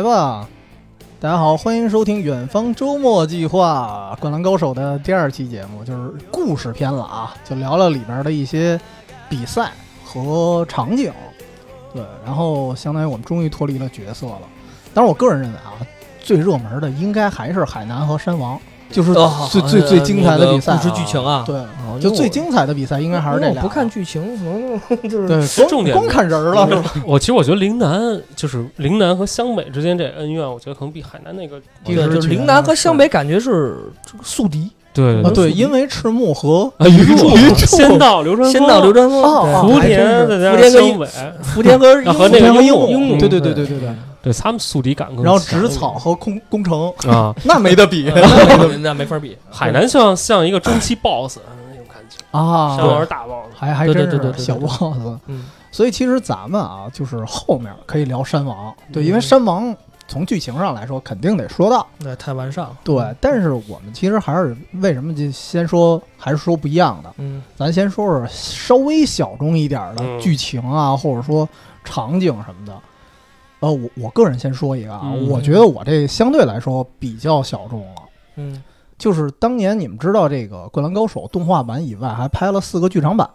来吧！大家好，欢迎收听《远方周末计划》《灌篮高手》的第二期节目，就是故事篇了啊，就聊聊里边的一些比赛和场景。对，然后相当于我们终于脱离了角色了。当然我个人认为啊，最热门的应该还是海南和山王，就是哦最最最精彩的比赛、啊故事剧情啊，对，哦就最精彩的比赛应该还是这俩。不看剧情，可能就是对，光重点光看人儿了是吧？我其实我觉得陵南就是陵南和湘北之间这恩怨，我觉得可能比海南那个对，第十局就是陵南和湘北感觉是宿敌，对啊，对，因因为赤木和啊鱼柱先到流川枫，先到流川枫，福田福田跟上湘北，福田和啊和那个樱木对对对对对对对。他们宿敌感更然后强植草和空工程啊，那没得比 那那没法比。海南像像一个中期 BOSS 那种感觉，啊山王是大 BOSS，还还真是小对对对对对 boss。嗯，所以其实咱们啊，就是后面可以聊山王，对，嗯因为山王从剧情上来说肯定得说到，那太完善了。对。但是我们其实还是为什么就先说，还是说不一样的，嗯咱先说说稍微小众一点的嗯剧情啊，或者说场景什么的。呃，我我个人先说一个啊，嗯我觉得我这相对来说比较小众了。嗯就是当年你们知道这个《灌篮高手》动画版以外，还拍了四个剧场版，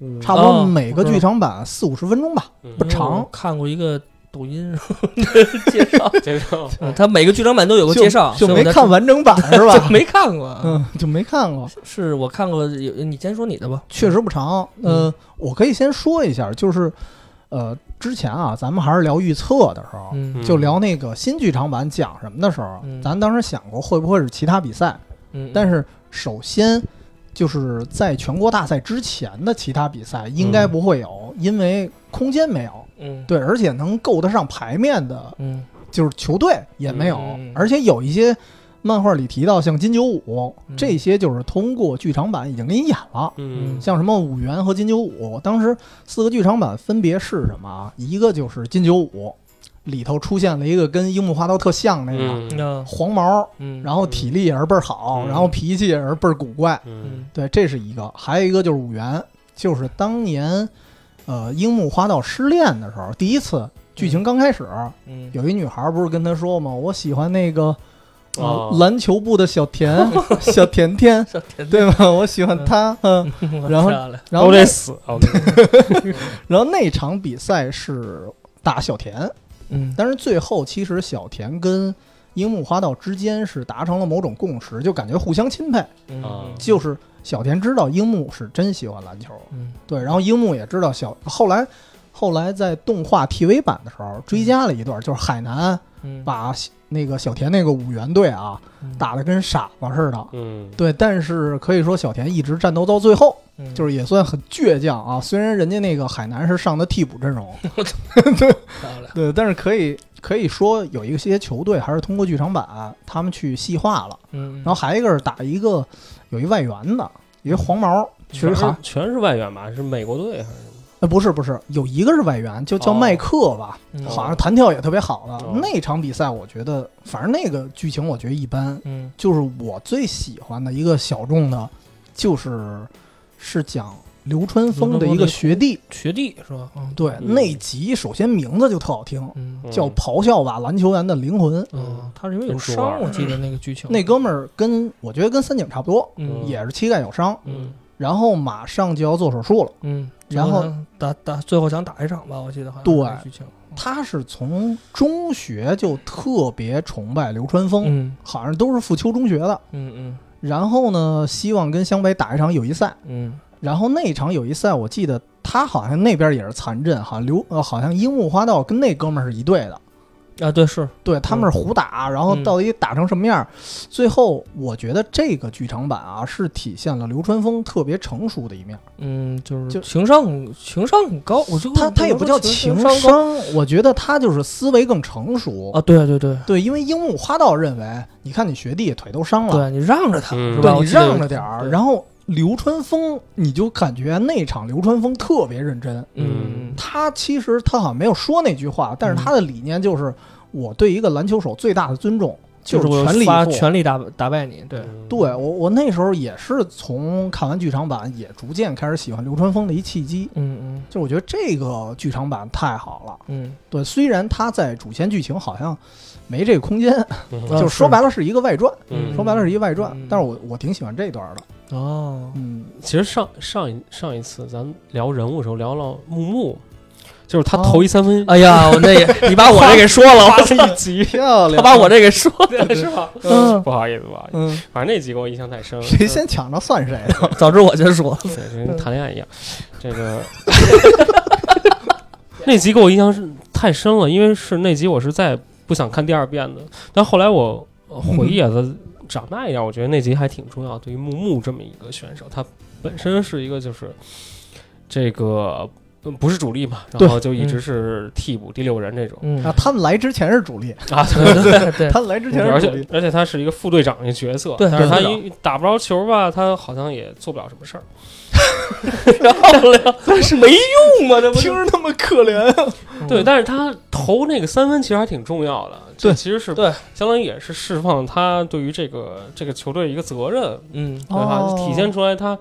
嗯差不多哦每个剧场版四五十分钟吧。嗯不长我看过一个抖音 介绍，这个嗯他每个剧场版都有个介绍，就就没所以我在看完整版 是就吧？没看过。嗯，就没看过，是我看过有，你先说你的吧。确实不长。嗯，我可以先说一下，就是呃，之前啊，咱们还是聊预测的时候，嗯。就聊那个新剧场版讲什么的时候，嗯。咱当时想过会不会是其他比赛，嗯，但是首先。就是在全国大赛之前的其他比赛应该不会有，因为空间没有。嗯。对，而且能够得上牌面的，嗯。就是球队也没有，嗯。而且有一些漫画里提到，像金九五、嗯。这些，就是通过剧场版已经给你演了。嗯。像什么五元和金九五，当时四个剧场版分别是什么？啊？一个就是金九五，里头出现了一个跟樱木花道特像那个、嗯。黄毛，嗯，然后体力也是倍儿好，嗯。然后脾气也是倍儿古怪。嗯。嗯。对，这是一个，还有一个就是五元，就是当年，呃，樱木花道失恋的时候，第一次剧情刚开始，嗯。有一女孩不是跟他说吗？我喜欢那个、呃哦。篮球部的小田 小甜甜，小甜对吗？我喜欢他，嗯，然后然后得死，然后那场比赛是打小田，嗯。但是最后其实小田跟樱木花道之间是达成了某种共识，就感觉互相钦佩，嗯。啊。就是小田知道樱木是真喜欢篮球，嗯。对，然后樱木也知道小后来。后来在动画 TV 版的时候追加了一段，就是海南嗯。把那个小田那个五元队啊嗯打得跟傻子似的。嗯对，但是可以说小田一直战斗到最后，嗯就是也算很倔强啊。虽然人家那个海南是上的替补阵容，对对，但是可以可以说有一些球队还是通过剧场版他们去细化了。嗯，然后还有一个是打一个有一外援的，有一黄毛，全是全是外援吧？是美国队还是？呃不是不是，有一个是外援，就叫哦麦克吧，嗯好像弹跳也特别好的。哦那场比赛我觉得，反正那个剧情我觉得一般。嗯就是我最喜欢的一个小众的，就是是讲流川枫的一个学弟。学弟是吧？嗯对，嗯那集首先名字就特好听，嗯叫《咆哮吧篮球员的灵魂》。嗯，他是因为有伤，二我记得那个剧情那哥们儿跟我觉得跟三井差不多，嗯也是膝盖有伤，嗯然后马上就要做手术了。嗯，然后打打最后想打一场吧，我记得好像对他是从中学就特别崇拜流川枫，嗯好像都是富丘中学的。嗯嗯然后呢，希望跟湘北打一场友谊赛。嗯然后那场友谊赛，我记得他好像那边也是残阵，好像刘呃，好像樱木花道跟那哥们儿是一队的，啊对是对他们是胡打，然后到底打成什么样？最后我觉得这个剧场版啊，是体现了流川枫特别成熟的一面。嗯就是就情商情商很高，我就他他也不叫情情商我觉得他就是思维更成熟。啊，对对对对，因为樱木花道认为，你看你学弟腿都伤了，对，你让着他嗯？对你让着点儿，然后流川枫，你就感觉那场流川枫特别认真。嗯他其实他好像没有说那句话，但是他的理念就是我对一个篮球手最大的尊重就是我全力以赴全力打打败你，对，嗯对我，我那时候也是从看完剧场版，也逐渐开始喜欢流川枫的一契机。嗯嗯就我觉得这个剧场版太好了。嗯，对，虽然他在主线剧情好像没这个空间，就说白了是一个外传，嗯说白了是一个外传。嗯但是我我挺喜欢这段的。哦，嗯，其实上上一上一次咱聊人物的时候聊了木木，就是他哦头一三分哎呀，我那也 你把我这给说了，我这一集，漂亮。他把我这给说了是吧？嗯不好意思，不好意思，嗯，反正那集给我印象太深了。谁先抢着算谁的。早知我先说，对，就跟谈恋爱一样。这个 那集给我印象是太深了，因为是那集我是再不想看第二遍的。但后来我呃回忆啊，他长大一点，我觉得那集还挺重要。对于木木这么一个选手，他本身是一个就是这个。呃不是主力嘛，然后就一直是替补第六人这种嗯啊，他们来之前是主力，啊，对对对，他们来之前而且是主力。而且他是一个副队长的角色，对但是他一打不着球吧，他好像也做不了什么事儿。漂亮，但是没用嘛，这不听着那么可怜啊！对，但是他投那个三分其实还挺重要的，这对其实是对，相当于也是释放他对于这个这个球队一个责任，嗯，对吧？哦。体现出来他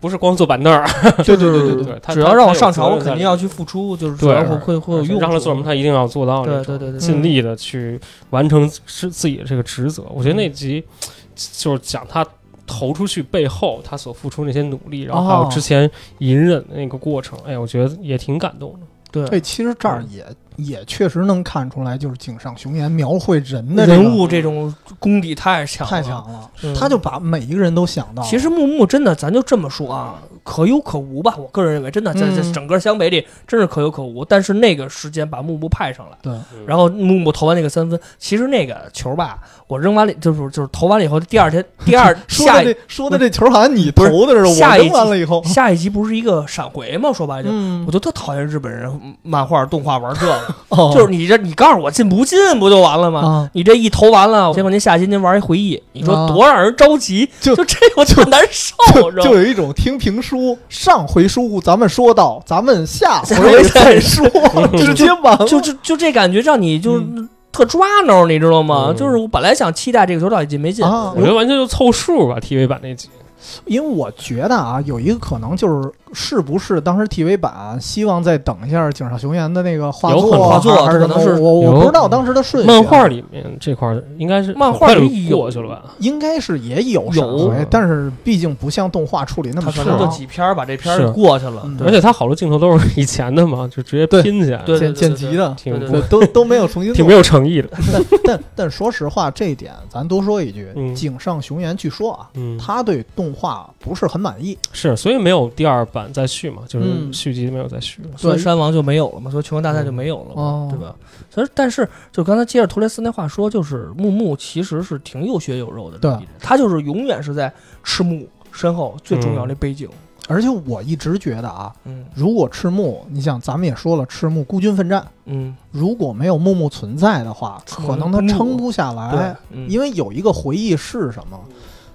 不是光坐板凳儿，对对对对对，他只要让我上场，我肯定要去付出，就是只对。要会会会有用，让他做什么，他一定要做到对对对尽力的去完成是自己的这个职责。我觉得那集就是讲他。投出去背后，他所付出那些努力，然后还有哦之前隐忍的那个过程，哎，我觉得也挺感动的。对对，其实这儿也也确实能看出来，就是井上雄彦描绘人的这个人物这种功底太强了太强了，嗯他就把每一个人都想到。其实木木真的，咱就这么说啊，可有可无吧。我个人认为，真的在嗯在整个湘北里，真是可有可无。但是那个时间把木木派上来，对，然后木木投完那个三分，其实那个球吧，我扔完了就是就是投完了以后，第二天 第二说下一的这说的这球好像你投的似的，我扔下一集完了以后，下一集不是一个闪回吗？说白了就，嗯我，就特讨厌日本人漫画动画玩这个，哦 就是你这你告诉我进不进不就完了吗？啊，你这一投完了，结果您下集您玩一回忆，你说啊多让人着急，就就这我就难受，就知道吗就有一种听评书，上回书咱们说到，咱们下下回回再说，直接完了。就就就这感觉让你就是特抓挠，你知道吗？嗯就是我本来想期待这个球到底进没进，啊我觉得完全就凑数吧，TV 版那集。因为我觉得啊，有一个可能就是是不是当时 TV 版希望再等一下井上雄彦的那个画作，有可能画作还是什么可能是我我不知道当时的顺序啊。漫画里面这块儿应该是漫画就里有过去了吧？应该是也有有。但是毕竟不像动画处理那么长他可能就几篇儿把这篇过去了。而且他好多镜头都是以前的嘛，就直接对。拼起来，对剪剪辑的，挺对对，都都没有重新做。挺没。有诚意的。但 但但说实话，这一点咱多说一句，嗯井上雄彦据说啊，嗯，他对动画不是很满意。是，所以没有第二版再续嘛，就是嗯。续集没有再续了。所以山王就没有了嘛，所以拳王大赛就没有了嘛，哦。对吧？所以但是就刚才接着托雷斯那话说，就是木木其实是挺有血有肉的，对他就是永远是在赤木身后最重要的背景，而且我一直觉得啊，嗯。如果赤木，你想咱们也说了，赤木孤军奋战，嗯，如果没有木木存在的话，可能他撑不下来因为有一个回忆是什么？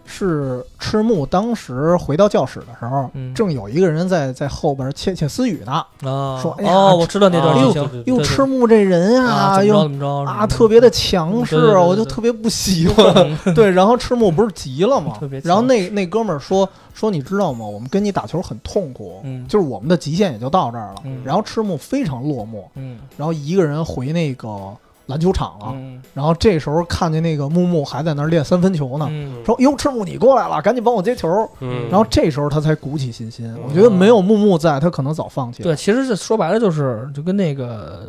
是赤木当时回到教室的时候，嗯正有一个人在在后边窃窃私语呢，啊，说哎呀哦，我知道那段啊剧情，对对对哟，对赤木这人啊，呀，怎么着又怎么着啊特别的强势，对对对对我就特别不喜欢。对，然后赤木不是急了吗特别？强然后那那哥们儿说说你知道吗？我们跟你打球很痛苦，嗯就是我们的极限也就到这儿了。嗯然后赤木非常落寞，嗯然后一个人回那个篮球场了。嗯然后这时候看见那个木木还在那儿练三分球呢，嗯说：“哟，赤木你过来了，赶紧帮我接球。”嗯，然后这时候他才鼓起信心。我觉得没有木木在，他可能早放弃了。对，其实这说白了就是就跟那个，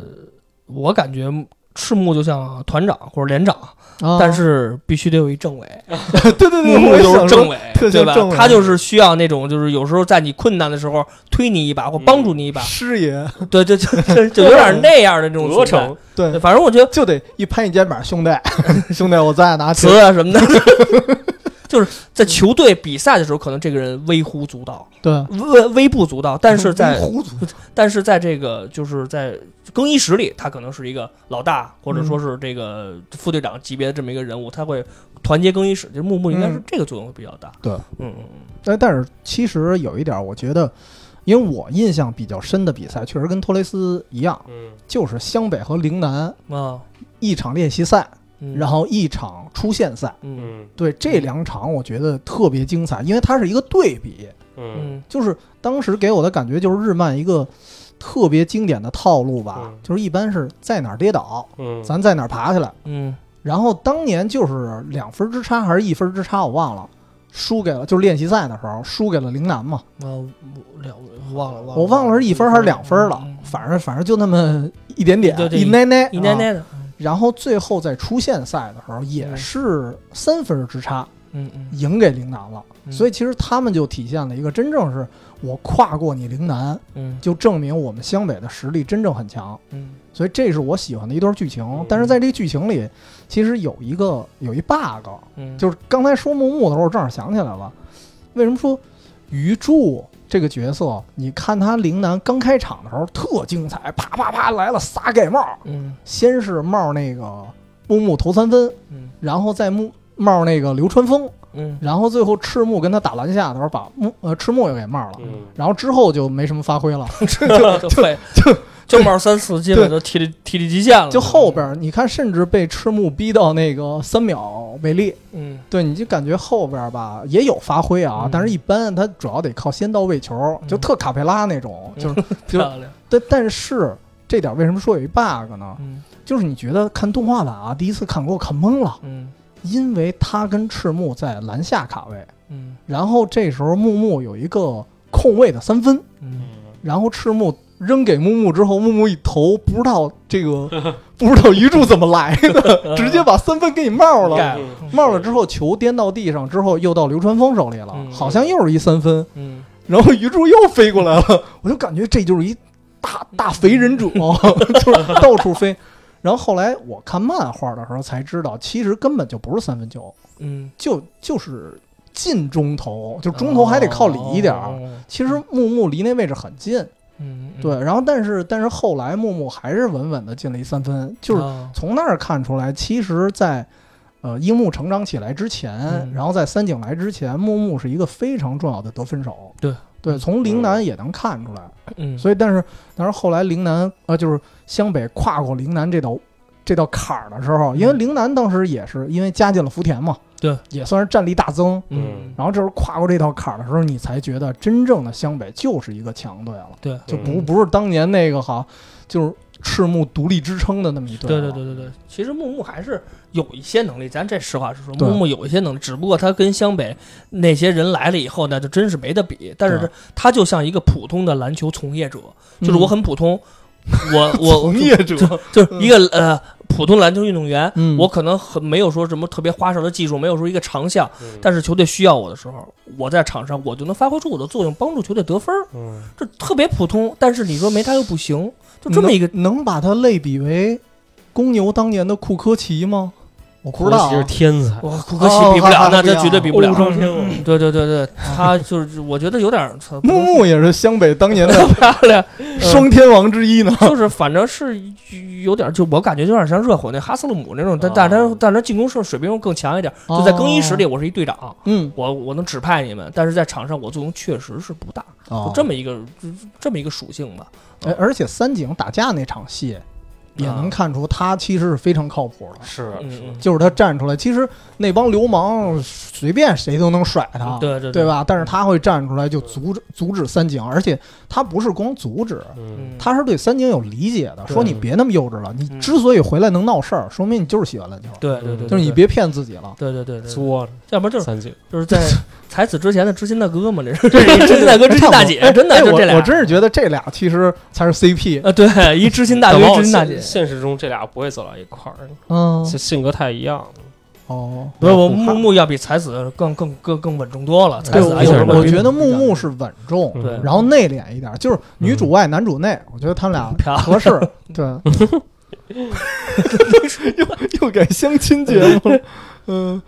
我感觉赤木就像团长或者连长，啊，但是必须得有一政委，对对对，木木就我也想说是政委，对吧像政委？他就是需要那种，就是有时候在你困难的时候推你一把或帮助你一把，师爷，对，就就就就有点那样的这种鹅存在。对对，，反正我觉得就得一拍你肩膀，兄弟，兄弟，我在拿球词。啊什么的，就是在球队比赛的时候，可能这个人微乎足道，对，微微不足道，但是在，但是在这个就是在更衣室里，他可能是一个老大，或者说是这个副队长级别的这么一个人物，他会团结更衣室。就是木木应该是嗯。这个作用会比较大。对，嗯嗯但但是其实有一点，我觉得，因为我印象比较深的比赛，确实跟托雷斯一样，嗯。就是湘北和陵南一场练习赛，嗯。然后一场出线赛。嗯嗯。对这两场，我觉得特别精彩，因为它是一个对比，嗯嗯。就是当时给我的感觉就是日漫一个特别经典的套路吧，嗯。就是一般是在哪儿跌倒，嗯，咱在哪儿爬起来。嗯。然后当年就是两分之差还是一分之差，我忘了，输给了就是练习赛的时候输给了陵南嘛，啊两忘了忘了，我忘了是一分还是两分了嗯，反正反正就那么一点点，对对一奶奶啊一奶奶的，然后最后在出线赛的时候也嗯。是三分之差嗯嗯。赢给陵南了，嗯。所以其实他们就体现了一个真正是我跨过你陵南，嗯。就证明我们湘北的实力真正很强。嗯。所以这是我喜欢的一段剧情，但是在这个剧情里，其实有一个有一 bug，嗯，就是刚才说木木的时候，我正好想起来了，为什么说鱼柱这个角色？你看他陵南刚开场的时候特精彩，啪啪啪来了仨盖帽，嗯。先是帽那个木木投三分，嗯。然后再木帽那个流川枫，嗯。然后最后赤木跟他打篮下的时候把木呃赤木又给冒了，嗯。然后之后就没什么发挥了。就就废 就就冒三四基本都体力体力极限了，就后边儿你看，甚至被赤木逼到那个三秒为例，嗯。对，你就感觉后边儿吧也有发挥啊，嗯。但是一般他主要得靠先到位球，就嗯特卡佩拉那种，就是 就漂亮，但但是这点为什么说有一 bug 呢？嗯。就是你觉得看动画版啊，第一次看给我看懵了，嗯因为他跟赤木在篮下卡位，嗯。然后这时候木木有一个空位的三分，嗯。然后赤木扔给木木之后，木木一投，不知道这个 不知道鱼柱怎么来的，直接把三分给你冒了。冒了帽了之后，球颠到地上之后，又到流川枫手里了，嗯。好像又是一三分，嗯。然后鱼柱又飞过来了，我就感觉这就是一大大肥忍者，就是到处飞。然后后来我看漫画的时候才知道，其实根本就不是三分球，嗯，就就是近中投，就中投还得靠里一点儿。哦，其实木木离那位置很近，嗯，嗯对，然后但是但是后来木木还是稳稳的进了一三分，就是啊从那儿看出来，其实在，呃樱木成长起来之前，嗯然后在三井来之前，木木是一个非常重要的得分手。对对，从陵南也能看出来。嗯，所以，但是但是后来陵南呃，就是湘北跨过陵南这道这道坎儿的时候，因为陵南当时也是因为加进了福田嘛，对，也算是战力大增。嗯然后这时候跨过这道坎儿的时候，你才觉得真正的湘北就是一个强队了。对，就不嗯不是当年那个哈，就是赤木独立支撑的那么一队。对对对，对对，其实木木还是有一些能力，咱这实话实说，木木有一些能力，只不过他跟湘北那些人来了以后呢，就真是没得比。但是对。他就像一个普通的篮球从业者，嗯。就是我很普通，我我从业者，就就是一个呃普通篮球运动员，嗯。我可能很没有说什么特别花哨的技术，没有说一个长项，嗯。但是球队需要我的时候，我在场上我就能发挥出我的作用，帮助球队得分这特别普通。但是你说没他又不行，就这么一个能能把它类比为公牛当年的库科奇吗？我不知道啊其实天才，哇，库科奇比不了，那这绝对比不了。对对对对，他 就是我觉得有点儿木木也是湘北当年的 漂亮，双天王之一呢。就是反正是有点儿，就我感觉有点像热火那哈斯勒姆那种，但哦但他但他进攻是水平又更强一点。就在更衣室里，我是一队长，嗯，我我能指派你们，但是在场上我作用确实是不大，就这么一个就这么一个属性吧。哎，而且三井打架那场戏，也能看出他其实是非常靠谱的。是就是他站出来，其实那帮流氓随便谁都能甩他，对对对？吧？但是他会站出来就阻止阻止三井，而且他不是光阻止，他是对三井有理解的，说你别那么幼稚了，你嗯。之所以回来能闹事儿，说明你就是喜欢篮球，对对对，就是你别骗自己了。对对对对，作着要不然就是三井，就是在 才子之前的知心大哥嘛，这是。这是一知心大哥、知心大姐，哎真的哎就这俩。我我真是觉得这俩其实才是 CP。啊，对，一知心大哥，知心大姐现。实中这俩不会走到一块儿，嗯，性性格太一样了。哦，不是我不木木要比才子更更更更稳重多了。才，子还我觉得木木是稳重，然后内敛一点，就是女主外男主内，我觉得他们俩合适。对，又又改相亲节目了。嗯，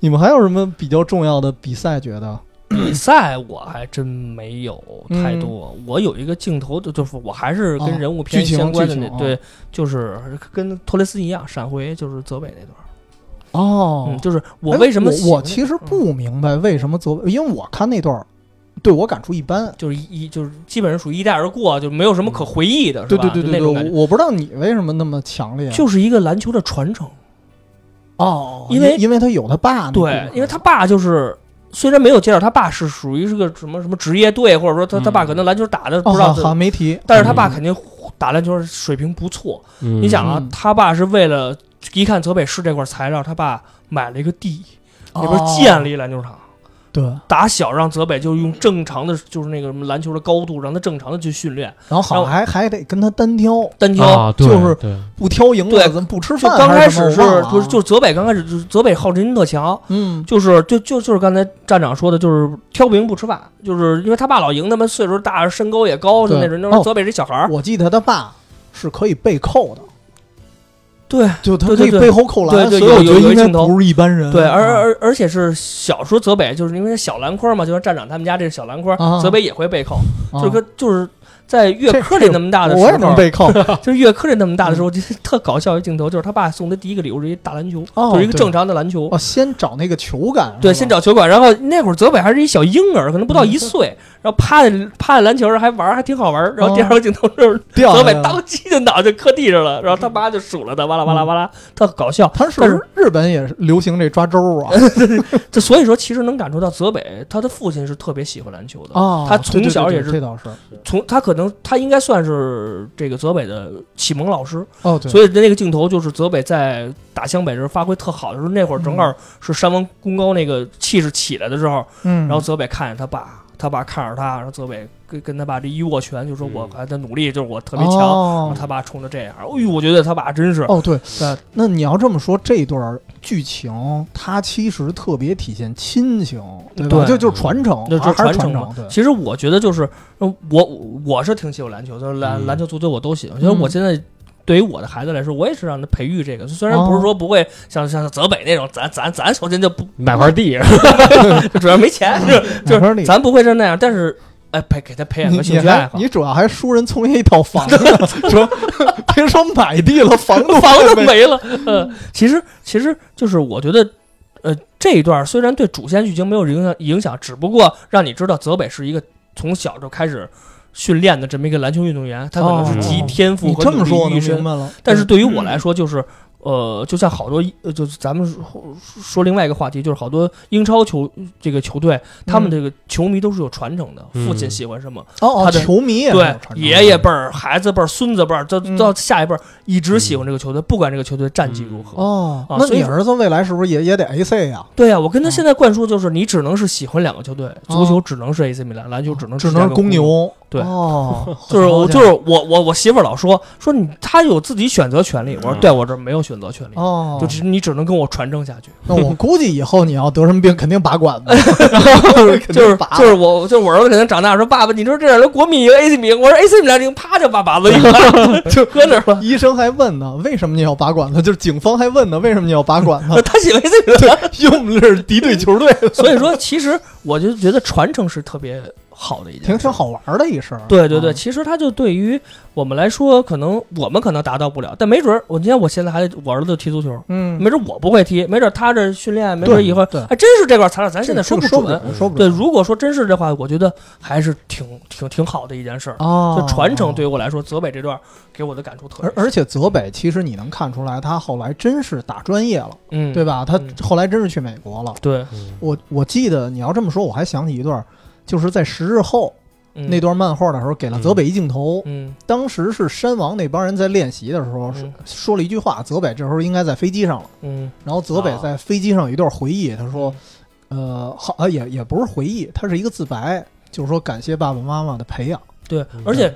你们还有什么比较重要的比赛？觉得？比赛我还真没有太多。我有一个镜头就，就是我还是跟哦人物片相关的那对，就是跟托雷斯一样，闪回就是泽北那段。哦嗯，就是我哎为什么我我其实不明白为什么泽北，因为我看那段儿，对我感触一般。就是一一就是基本上属于一带而过，就没有什么可回忆的，是吧？对对对对我我不知道你为什么那么强烈。就是一个篮球的传承。哦，因为因为他有他爸那对，因为他爸就是。虽然没有介绍他爸是属于是个什么什么职业队，或者说他他爸嗯可能篮球打的哦不知道好，好像没提，但是他爸嗯肯定打篮球水平不错。嗯你想啊嗯，他爸是为了一看泽北市这块材料，他爸买了一个地，里边哦建了一篮球场。对，打小让泽北就用正常的，就是那个什么篮球的高度，让他正常的去训练，然后好像还还得跟他单挑，单挑。啊，就是对。不挑赢了对咱不吃就饭。刚开始是就是就是泽北刚开始就是泽北好胜心特强，嗯。就是就就就是刚才站长说的，就是挑不赢不吃饭，就是因为他爸老赢他们，岁数大，身高也高，就那种。那时候哦泽北是小孩儿，我记得他爸是可以背扣的，对就他对对对。可以背后扣篮，对对所以我觉得应该有有一镜头。不是一般人。对，而啊。而而且是小时候泽北就是因为小篮筐嘛，就是站长他们家这个小篮筐，啊。泽北也会背扣，啊就是跟就是在月这科里那么大的时我也能候。就是月科里那么大的时候，就是特搞笑一镜头，就是他爸送他第一个礼物是一大篮球，哦就是一个正常的篮球。哦，先找那个球感，对，先找球感，然后那会儿泽北还是一小婴儿，可能不到嗯一岁，然后趴在趴在篮球上还玩，还挺好玩。然后第二个镜头就是泽北当机就脑袋磕地上了，然后他妈就数了他，哇啦哇啦哇啦，特搞笑。他是日本也是流行这抓周啊 这所以说，其实能感受到泽北他的父亲是特别喜欢篮球的。啊！他从小也是这倒是从他可能他应该算是这个泽北的启蒙老师，哦，对，所以那个镜头就是泽北在打湘北时候发挥特好的时候，那会儿正好是山王功高那个气势起来的时候，嗯，然后泽北看见他爸，他爸看着他，然后泽北跟跟他爸这一握拳，就说我还在努力，就是我特别强。然后哦他爸冲着这样，哎呦，我觉得他爸真是，哦，对，对那你要这么说，这段剧情它其实特别体现亲情，对吧？对就就是传承，就是传承其实我觉得就是，嗯我我是挺喜欢篮球，就是篮嗯篮球、足球我都喜欢。因为我嗯现在对于我的孩子来说，我也是让他培育这个。虽然不是哦说不会像像泽北那种，咱咱咱首先就不买块地，就主要没钱，就是咱不会是那样，但是哎培给他培养个兴趣爱好。还你主要还输人从业一套房子，说别说买地了，房都房子没。没了。呃，其实其实就是我觉得，呃，这一段虽然对主线剧情没有影响影响，只不过让你知道泽北是一个从小就开始训练的这么一个篮球运动员，他可能是集哦天赋你和努力这么说我能于一身明。白了。但是对于我来说，就是。呃，就像好多，呃，就是咱们说说另外一个话题，就是好多英超球这个球队，他们嗯。这个球迷都是有传承的，父亲嗯。喜欢什么，哦哦，他的球迷也对爷爷辈儿、孩子辈儿、孙子辈儿，到嗯。到下一辈儿一直喜欢这个球队，不管这个球队战绩如何。哦，那你儿子未来是不是也也得 AC 呀？对呀、我跟他啊。现在灌输就是，你只能是喜欢两个球队，足球只能是 AC 米兰，篮球只能只能是公牛。对哦，就是我就是我我我媳妇儿老说说你他有自己选择权利，我说嗯。对我这没有选择权利，哦，就只你只能跟我传承下去。那我估计以后你要得什么病，肯定拔管子，就是拔就是我就是我儿子肯定长大说爸爸，你说这样的国米赢 AC 米，我说 AC 米兰赢，啪就把把子 就搁那儿了。医生还问呢，为什么你要拔管子？就是警方还问呢，为什么你要拔管子？他喜欢 AC 米兰，因为我们这是敌对球队，所以说其实我就觉得传承是特别好的一件事，挺挺好玩的一事儿。对对对，啊其实它就对于我们来说，可能我们可能达到不了，但没准儿，我今天我现在还我儿子踢足球，嗯，没准儿我不会踢，没准儿他这训练，没准儿以后对还真是这块材料，咱现在说不准。说不对，如果说真是这话，我觉得还是挺挺挺好的一件事儿。哦，就传承对于我来说，泽北这段给我的感触特别。而而且泽北其实你能看出来，他后来真是打专业了，嗯，对吧？他嗯后来真是去美国了。对，嗯我我记得你要这么说，我还想起一段，就是在十日后嗯那，段漫画的时候，给了泽北一镜头。嗯当时是山王那帮人在练习的时候，嗯说了一句话，泽北这时候应该在飞机上了。嗯，然后泽北啊在飞机上有一段回忆，他说：“呃，好啊，也也不是回忆，他是一个自白，就是说感谢爸爸妈妈的培养。对嗯，而且。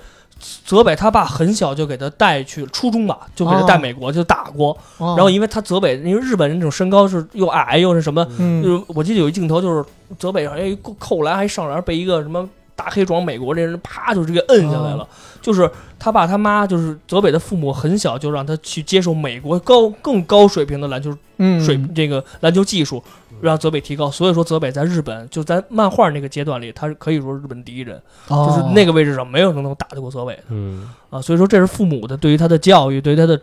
泽北他爸很小就给他带去初中吧，就给他带美国就打过，然然后因为他泽北，因为日本人这种身高是又矮又是什么，嗯。就是我记得有一镜头就是泽北好像一扣扣篮还上篮被一个什么大黑壮美国这人啪就直接摁下来了，就是他爸他妈就是泽北的父母很小就让他去接受美国高更高水平的篮球嗯。水、这个篮球技术，让泽北提高。所以说泽北在日本就在漫画那个阶段里，他是可以说是日本第一人，就是那个个位置上没有人能打得过泽北的嗯啊。所以说这是父母的对于他的教育，对于他的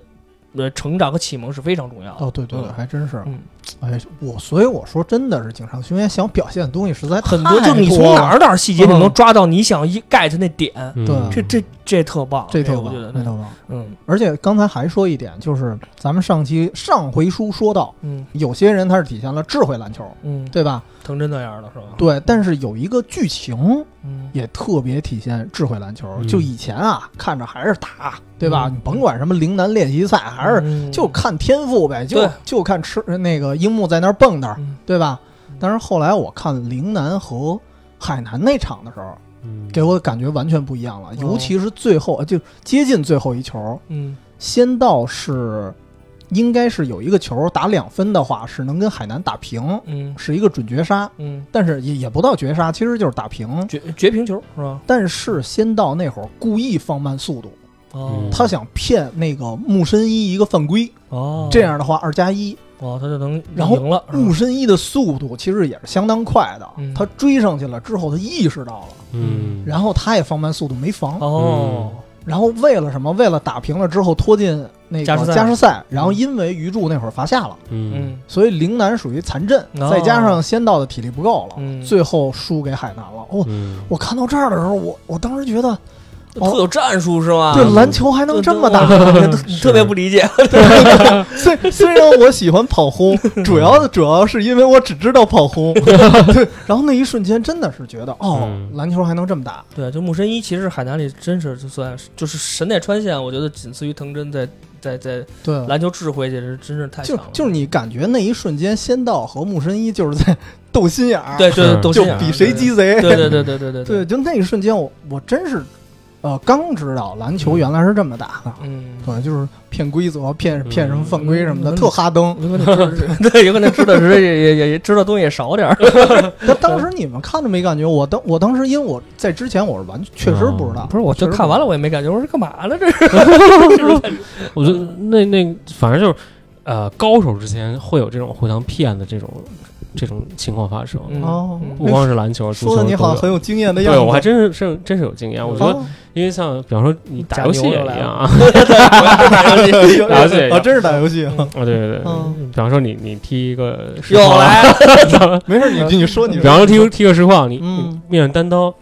呃成长和启蒙是非常重要的。哦，对对对，嗯还真是。嗯，哎，我所以我说，真的是井上雄彦想表现的东西实在很多就你从哪儿哪儿细节你嗯能抓到你想一 get 那点，嗯对这这这特棒，这特棒这特棒。嗯而且刚才还说一点，就是咱们上期上回书说到，嗯有些人他是体现了智慧篮球，嗯，对吧？藤真那样了是吧？对，但是有一个剧情嗯，也特别体现智慧篮球。嗯就以前啊，看着还是打，对吧？嗯你甭管什么陵南练习赛，还是嗯就看天赋呗，就就看吃那个樱木在那儿蹦跶，嗯对吧？但是后来我看陵南和海南那场的时候，嗯给我的感觉完全不一样了，尤其是最后，呃就接近最后一球，嗯仙道是应该是有一个球打两分的话，是能跟海南打平，嗯。是一个准绝杀，嗯，但是也也不到绝杀，其实就是打平。绝绝平球是吧？但是先到那会儿故意放慢速度，哦。嗯他想骗那个木申一一个犯规，哦，这样的话二加一。哦，他就能然后赢了，木申一的速度其实也是相当快的，嗯。他追上去了之后，他意识到了，嗯，然后他也放慢速度没防，哦，然后为了什么？为了打平了之后拖进那个加时赛时赛，然后因为鱼柱那会儿罚下了。嗯嗯所以陵南属于残阵，哦再加上仙道的体力不够了，嗯最后输给海南了。哦，嗯我看到这儿的时候，我我当时觉得，哦特有战术是吗？对篮球还能这么打。特别不理解。虽虽然我喜欢跑轰，主要的主要是因为我只知道跑轰。对，然后那一瞬间真的是觉得，哦嗯，篮球还能这么打。对，就木神一，其实海南里真是就算就是神奈川县，我觉得仅次于藤真在在在对，篮球智慧，简直真是太强了。就就是你感觉那一瞬间，仙道和木神一就是在斗心眼儿，对对斗心眼儿比谁鸡贼。对对对对对对对，就那一瞬间我，我真是，呃，刚知道篮球原来是这么打的。嗯，对，就是骗规则、骗嗯骗什么犯规什么的，嗯特哈登。有可能知对，有可能知道时也也也也知道东西也少点儿。那当时你们看着没感觉？我当我当时因为我在之前我是完确实不知道，不是，我就看完了，我也没感觉，我说干嘛呢？这是 我觉得那那反正就是呃，高手之间会有这种互相骗的这种这种情况发生，嗯哦嗯不光是篮球，足说球的你好像很有。经验的样子对，子。我还真是真真是有经验。我觉得，哦因为像比方说你打游戏也一样啊，打游戏打游戏啊，样真是打游戏啊。啊，对对对，嗯比方说你你踢一个实又况，没事，你你说你比方说踢踢个实况，你面对单刀，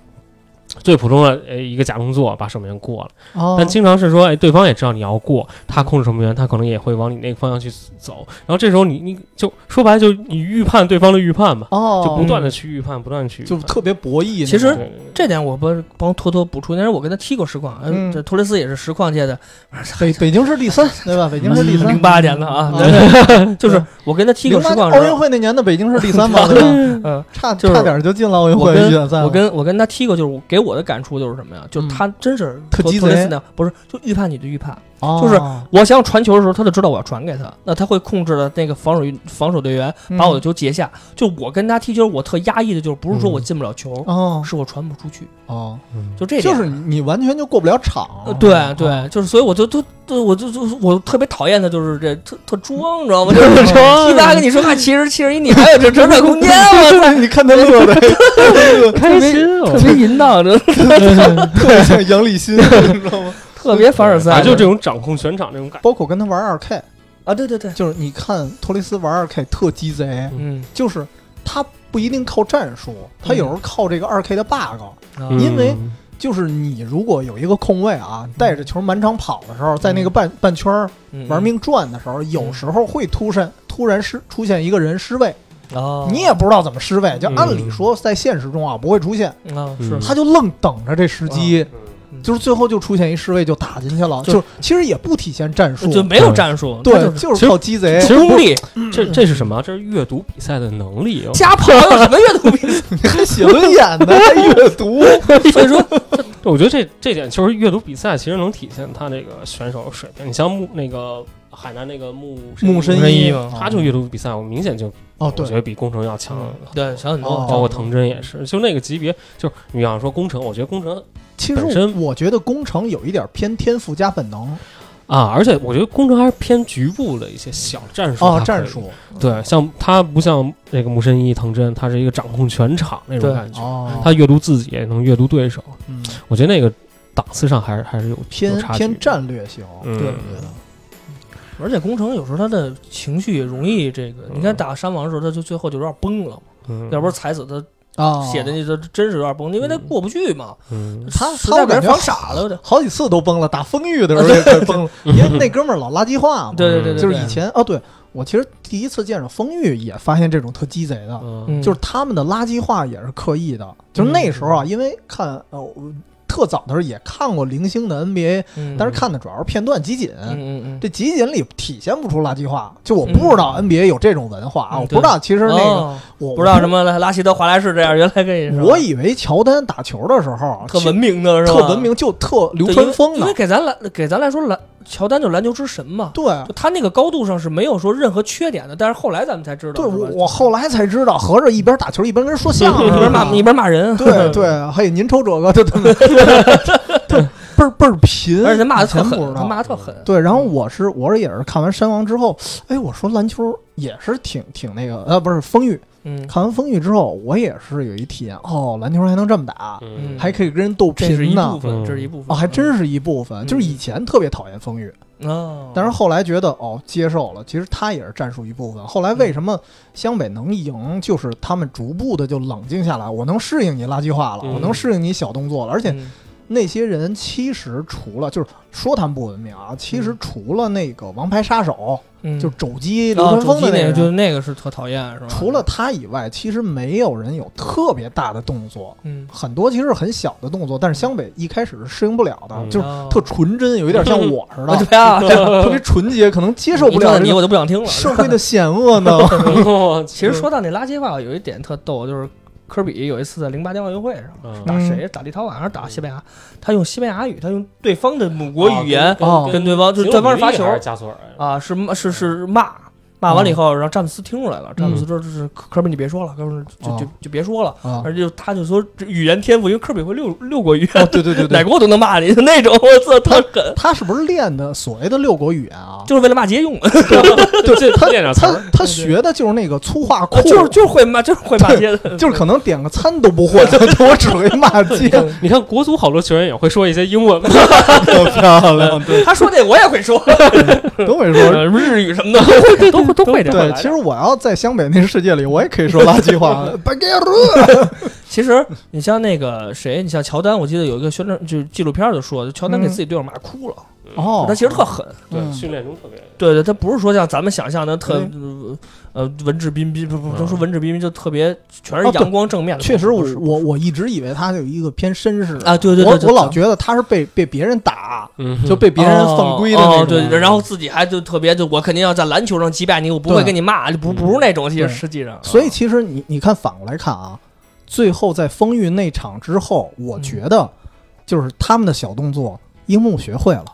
最普通的呃一个假动作把守门员过了，哦。但经常是说，哎，对方也知道你要过，他控制守门员，他可能也会往你那个方向去走，然后这时候你你就说白了，就你预判对方的预判吧，哦，就不断的去预判，不断的去就特别博弈。其实这点我帮帮托托补充，但是我跟他踢过实况，嗯。这托雷斯也是实况界的，北北京市第三，对吧？北京市第三，零八年的啊，就是我跟他踢过实况，奥运会那年的北京市第三嘛，对吧？嗯，差差点就进了奥运会预选赛。我跟我跟他踢过，就是我给我的感触就是什么呀？就是他真是托特鸡贼托雷斯那样，不是就预判你的预判。哦就是我想传球的时候，他就知道我要传给他，那他会控制的那个防守防守队员嗯把我的球截下。就我跟他踢球，我特压抑的，就是不是说我进不了球，哦是我传不出去，哦，嗯就这点。就是你完全就过不了场呃，。对哦对，就是所以我就都都我就就我特别讨厌他，就是这特特装，你知道吗？就是装踢他跟你说话七十七十一，你还有这成长空间，吗，你看他乐的，开心哦，特别淫荡，这特别像杨立新，你知道吗？特别凡尔赛，啊，就这种掌控全场这种感觉，包括跟他玩二 K，啊，对对对，就是你看托雷斯玩二 K 特鸡贼，嗯，就是他不一定靠战术，他有时候靠这个二 K 的 bug。因为就是你如果有一个空位啊，带着球满场跑的时候，在那个半半圈玩命转的时候，有时候会突然突然失出现一个人失位，哦，你也不知道怎么失位。就嗯。按理说在现实中啊不会出现，啊是。嗯。他就愣等着这时机，嗯就是最后就出现一侍卫就打进去了，就就其实也不体现战术，就没有战术，对，那就是就是靠鸡贼其。实功力这这是什么？这是阅读比赛的能力哦。加跑有什么阅读比赛？你还写轮眼呢，还阅读，所以说，我觉得这这点就是阅读比赛，其实能体现他这个选手水平。你像木那个海南那个木木申一他就阅读比赛，我明显就哦，对我觉，得比工程要强。对，强很多哦，包括藤真也是，就那个级别，就是你要说工程，我觉得工程其实我觉得工程有一点偏天赋加本能。啊，而且我觉得工程还是偏局部的一些小战术哦，他可以战术。对，像他不像那个木神一、藤真，他是一个掌控全场那种感觉，哦，他阅读自己也能阅读对手。嗯。我觉得那个档次上还是还是有偏有偏战略型，嗯。对而且工程有时候他的情绪也容易这个，你看嗯打山王的时候，他就最后就有点崩了嘛，嗯。要不是踩死他啊，写的那个真是有点崩，因为他过不去嘛，嗯他他我感觉防傻了。好几次都崩了，打风玉的时候 也崩了，因为那哥们儿老垃圾话嘛。对对对对，就是以前哦，对我其实第一次见着风玉也发现这种特鸡贼的，就是他们的垃圾话也是刻意的。就是那时候啊，因为看呃我特早的时候也看过零星的 NBA，嗯。但是看的主要是片段集锦。嗯嗯嗯，这集锦里体现不出垃圾话，就我不知道 NBA 有这种文化啊，嗯我不知道其实那个哦我不知道什么拉希德华莱士这样，原来可以是吧？我以为乔丹打球的时候特文明的是吧？特文明，就特流对川枫的因为。给咱来给咱来说，篮乔丹就是篮球之神嘛。对。就他那个高度上是没有说任何缺点的，但是后来咱们才知道，对，我我后来才知道，合着一边打球一边跟人说相声，一边骂一边骂人，对对，嘿，您瞅这个，对对对，对 倍儿倍儿贫，而且他骂的特狠，他骂的特狠。对，然后我是我是也是看完山王之后，哎，我说篮球也是挺挺那个，呃，不是风雨，嗯，看完风雨之后，我也是有一体验，哦，篮球还能这么打，嗯还可以跟人斗这是一贫呢部，分，嗯这是一部分哦，还真是一部分。就是以前特别讨厌风玉，哦，但是后来觉得哦接受了，其实他也是战术一部分。后来为什么湘北能赢，就是他们逐步的就冷静下来，我能适应你垃圾话了，嗯。我能适应你小动作了，而且嗯那些人其实除了就是说他们不文明啊，其实除了那个王牌杀手，嗯就肘击流啊川枫的那个，人，就是那个是特讨厌，是吧？除了他以外，其实没有人有特别大的动作。嗯，很多其实是很小的动作，但是湘北一开始是适应不了的，嗯就是哦特纯真，有一点像我似的，对啊，特别纯洁，可能接受不了你，我就不想听了。社会的险恶呢。其实说到那垃圾话，有一点特逗，就是科比有一次在零八年奥运会上嗯打谁？打立陶宛还是打西班牙？他用西班牙语，他用对方的母国语言哦跟对方，就是对方是罚球加索尔啊，是骂是是骂。骂完了以后，然后詹姆斯听出来了。詹姆斯说：“就是科科比，你别说了，科比就就哦。就别说了。”啊，而且就他就说这语言天赋，因为科比会六六国语言，哦，对对 对。哪对，国都能骂你，就那种我操特狠，他是不是练的所谓的六国语言啊？就是为了骂街用。的，对，这他他练点词，他学的就是那个粗话库，就是就是会骂，就是会骂街的，就是可能点个餐都不会，我只会骂街，你看国足好多球员也会说一些英文漂亮，对，他说这我也会说，都会说。呃日语什么的。都会都会都会这样。对，其实我要在湘北那个世界里，我也可以说垃圾话。其实你像那个谁，你像乔丹，我记得有一个宣传就是纪录片就说，乔丹给自己队友骂哭了，哦，他其实特狠。对，嗯训练中特别对对，他不是说像咱们想象的特呃文质彬彬，不不都说文质彬彬就特别全是阳光正面的。确实我，我我一直以为他有一个偏绅士啊对对对我我老觉得他是被被别人打，嗯。就被别人犯规的那种。哦对对，然后自己还就特别就我肯定要在篮球上击败你，我不会跟你骂，就不不是那种。其实实际上，所以其实你你看反过来看啊，最后在风玉那场之后，我觉得就是他们的小动作，樱木学会了，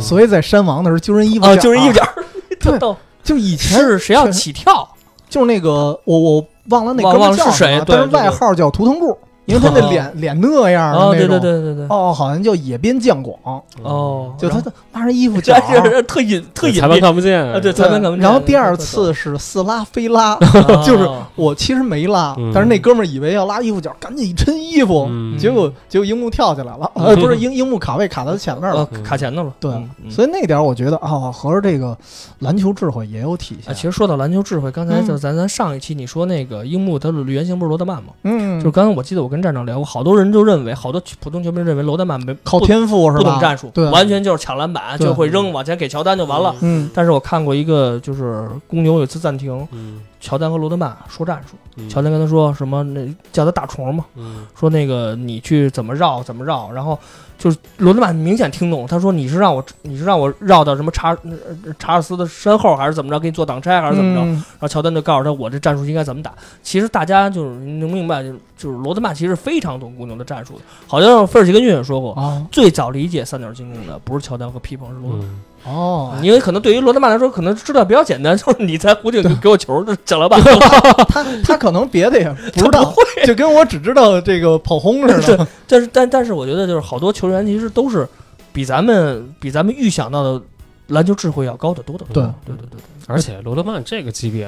所以在山王的时候救人衣服啊，角就是一角，特对。就以前是谁要起跳？就是那个我我忘了那忘哥们儿忘了是谁叫什么但是外号叫图腾柱，因为他那 脸脸那样的哦，对那种。对对对对，哦，好像叫野边将广，哦，就他然后的拉上衣服角这。是 特隐特隐裁判蔽看不见啊，对，对裁判看不见然后第二次是似拉非拉，哦就是我其实没拉嗯，但是那哥们儿以为要拉衣服角，赶紧一抻衣服，嗯结果结果樱木跳起来了，呃，不是樱樱木卡位卡在前面呃了。卡前头了。对所以那点儿我觉得啊，合着这个篮球智慧也有体啊，现。其实说到篮球智慧，刚才嗯就咱咱上一期你说那个樱木他的原型不是罗德曼吗？嗯，就是刚才我记得我跟站长聊过，好多人就认为，好多普通球迷认为罗德曼没靠天赋是吧？不懂战术，对，完全就是抢篮板，就会扔，往前给乔丹就完了。嗯但是我看过一个，就是公牛有一次暂停，嗯乔丹和罗德曼说战术，嗯乔丹跟他说什么，那叫他打虫嘛，嗯说那个你去怎么绕怎么绕，然后就是罗德曼明显听懂，他说你是让我你是让我绕到什么查呃查尔斯的身后，还是怎么着，给你做挡拆，还是怎么着？嗯然后乔丹就告诉他我这战术应该怎么打。其实大家就是能明白，就是就是罗德曼其实非常懂公牛的战术的，好像费尔奇根逊也说过。啊最早理解三角进攻的不是乔丹和皮蓬，是罗德曼。嗯哦，因为可能对于罗德曼来说，可能知道比较简单，就是你在湖顶给我球，就行了吧。他他可能别的也 不知道，就跟我只知道这个跑轰似的。但是但但是我觉得就是好多球员其实都是比咱们比咱们预想到的篮球智慧要高得多得多。对对对对对，而且罗德曼这个级别，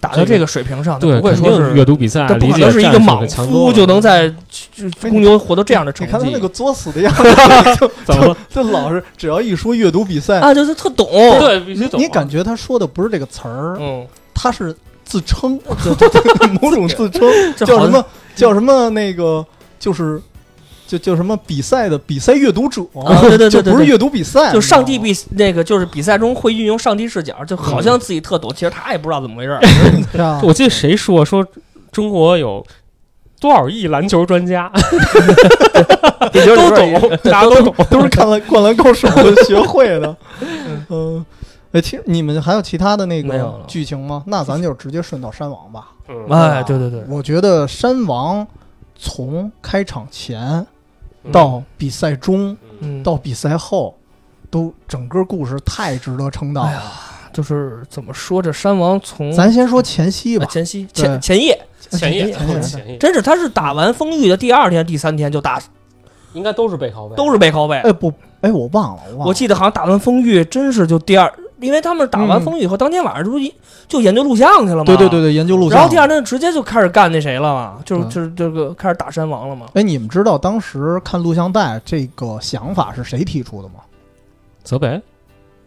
打到这个水平上，他对，不会肯定说是阅读比赛，他不可能是一个莽夫就能在公牛获得这样的成绩。你看他那个作死的样子，就怎么了？就老是只要一说阅读比赛，啊，就是特懂。对，必须懂啊。你感觉他说的不是这个词儿，嗯，他是自称 某种自称，叫什么叫什么那个就是。就就什么比赛的比赛阅读者，啊对对对就不是阅读比赛，就上帝比比那个就是比赛中会运用上帝视角，就好像自己特懂，其实他也不知道怎么回事儿。啊，我记得谁说说中国有多少亿篮球专家，都都懂，大家都懂。都是看了 《灌篮高手》学会的。嗯，哎，其实你们还有其他的那个剧情吗？那咱就直接顺到山王吧。嗯哎，对对对，我觉得山王从开场前到比赛中嗯，到比赛后，都整个故事太值得称道哎呀了。就是怎么说，这山王从咱先说前夕吧，啊前夕前前夜，前夜前夜前夜真是他是打完风玉的第二天、第三天就打，应该都是背靠背，都是背靠背。哎不，哎我忘了，我忘了。我记得好像打完风玉，真是就第二，因为他们打完风雨以后，当天晚上就一就研究录像去了嘛。对对对。对，研究录像。然后第二天直接就开始干那谁了嘛，就是嗯就是这个开始打山王了嘛。哎，你们知道当时看录像带这个想法是谁提出的吗？泽北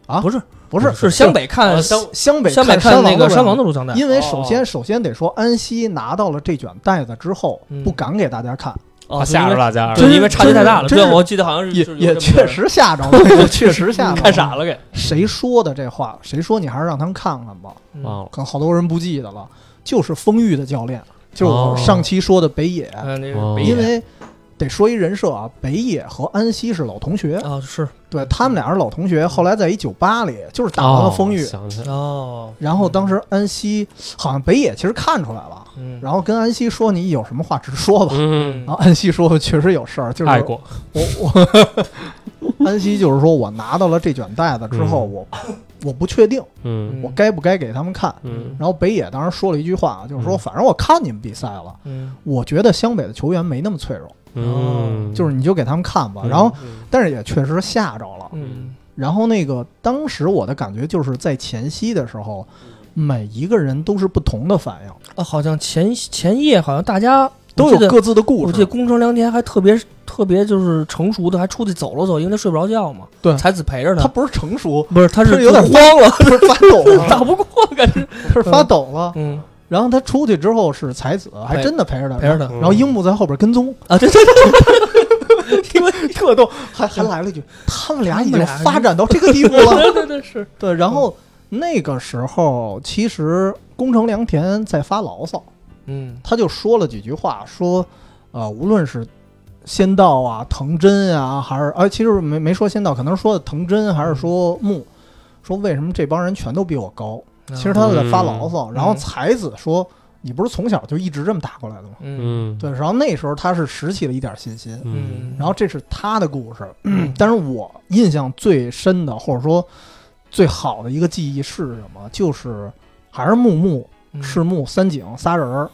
啊不是不是，是湘北看啊湘湘北湘北看看那个山山王的录像带，因为哦首先首先得说，安西拿到了这卷带子之后，嗯不敢给大家看，哦吓着大家了。对，因为差距太大了。对，我记得好像是也也确实吓着了，也确实吓着了。看傻了给。谁说的这话？谁说你还是让他们看看吧？啊，可能好多人不记得了，就是丰裕的教练，就是我哦上期说的北野因为得说一人设啊，北野和安西是老同学，啊是。对他们俩是老同学，后来在一酒吧里就是打完了丰裕哦，然后当时安西好像北野其实看出来了，嗯，然后跟安西说你有什么话直说吧。嗯。然，后安西说确实有事儿，就是爱过，我我 安西就是说我拿到了这卷袋子之后，嗯。我我不确定嗯。我该不该给他们看。嗯。然后北野当时说了一句话，就是说嗯。反正我看你们比赛了，嗯。我觉得湘北的球员没那么脆弱，嗯，就是你就给他们看吧。嗯。然后但是也确实吓着了。嗯。然后那个当时我的感觉就是在前夕的时候，每一个人都是不同的反应，啊，好像前前夜好像大家都有各自的故事。我记得宫城良田还特别特别就是成熟的，还出去走了走，因为他睡不着觉嘛。对才子陪着他他不是成熟，不是，他是有点慌了，不是发抖了 打，不过，感觉。是发抖了。嗯，然后他出去之后是才子，还真的陪着他，陪着他嗯然后樱木在后边跟踪，啊，对对对，因为特逗，还还来了一句：“他们俩已经发展到这个地步了。对对对是，”对，然后那个时候其实宫城良田在发牢骚，嗯他就说了几句话，说呃，无论是仙道啊、藤真啊，还是啊，其实没没说仙道，可能说的藤真还是说木，说为什么这帮人全都比我高？其实他在发牢骚。嗯然后才子说：“你不是从小就一直这么打过来的吗？”嗯嗯对，然后那时候他是拾起了一点信心。嗯，然后这是他的故事，但是我印象最深的，或者说最好的一个记忆是什么？就是还是木木、嗯赤木、三井仨人儿，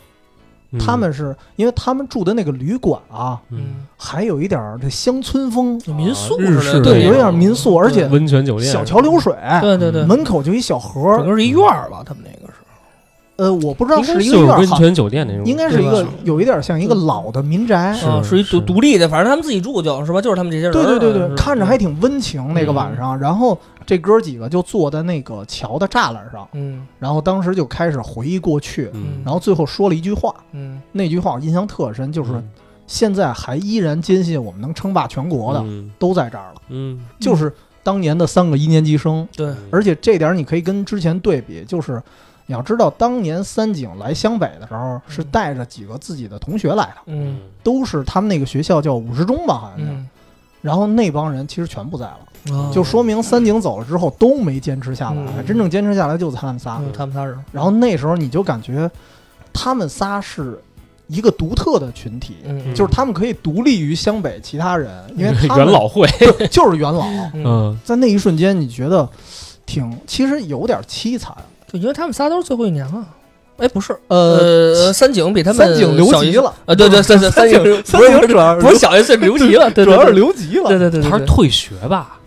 他们是因为他们住的那个旅馆啊，嗯还有一点儿这乡村风，民宿日式似的，对，那有点民宿，而且温泉酒店小桥流水，对对对，门口就一小河儿，整个是一院儿吧，他们那个是，呃，我不知道是一就是温个院儿哈，泉酒店那种，应该是一个有一点像一个老的民宅，是啊，是一独独立的，反正他们自己住就是吧，就是他们这些人，对对对对，看着还挺温情。那个嗯晚上，然后这哥几个就坐在那个桥的栅栏上，嗯然后当时就开始回忆过去，嗯，然后最后说了一句话，嗯那句话我印象特深，就是嗯现在还依然坚信我们能称霸全国的嗯都在这儿了，嗯就是当年的三个一年级生。对，而且这点你可以跟之前对比，就是你要知道，当年三井来湘北的时候是带着几个自己的同学来的，嗯都是他们那个学校叫五十中吧，好像是。嗯，然后那帮人其实全不在了。哦就说明三井走了之后都没坚持下来，嗯真正坚持下来就他们仨。嗯他们仨人，然后那时候你就感觉他们仨是一个独特的群体，嗯就是他们可以独立于湘北其他人，因为他们元老会，就是元老。嗯，嗯在那一瞬间，你觉得挺其实有点凄惨。就因为他们仨都是最后一年了。哎，不是，呃，呃，三井比他们三井留小一岁级了，啊，对对，三三 三井三井主要不是小一岁留级了，对，主要是留级了。对对对他是退学吧？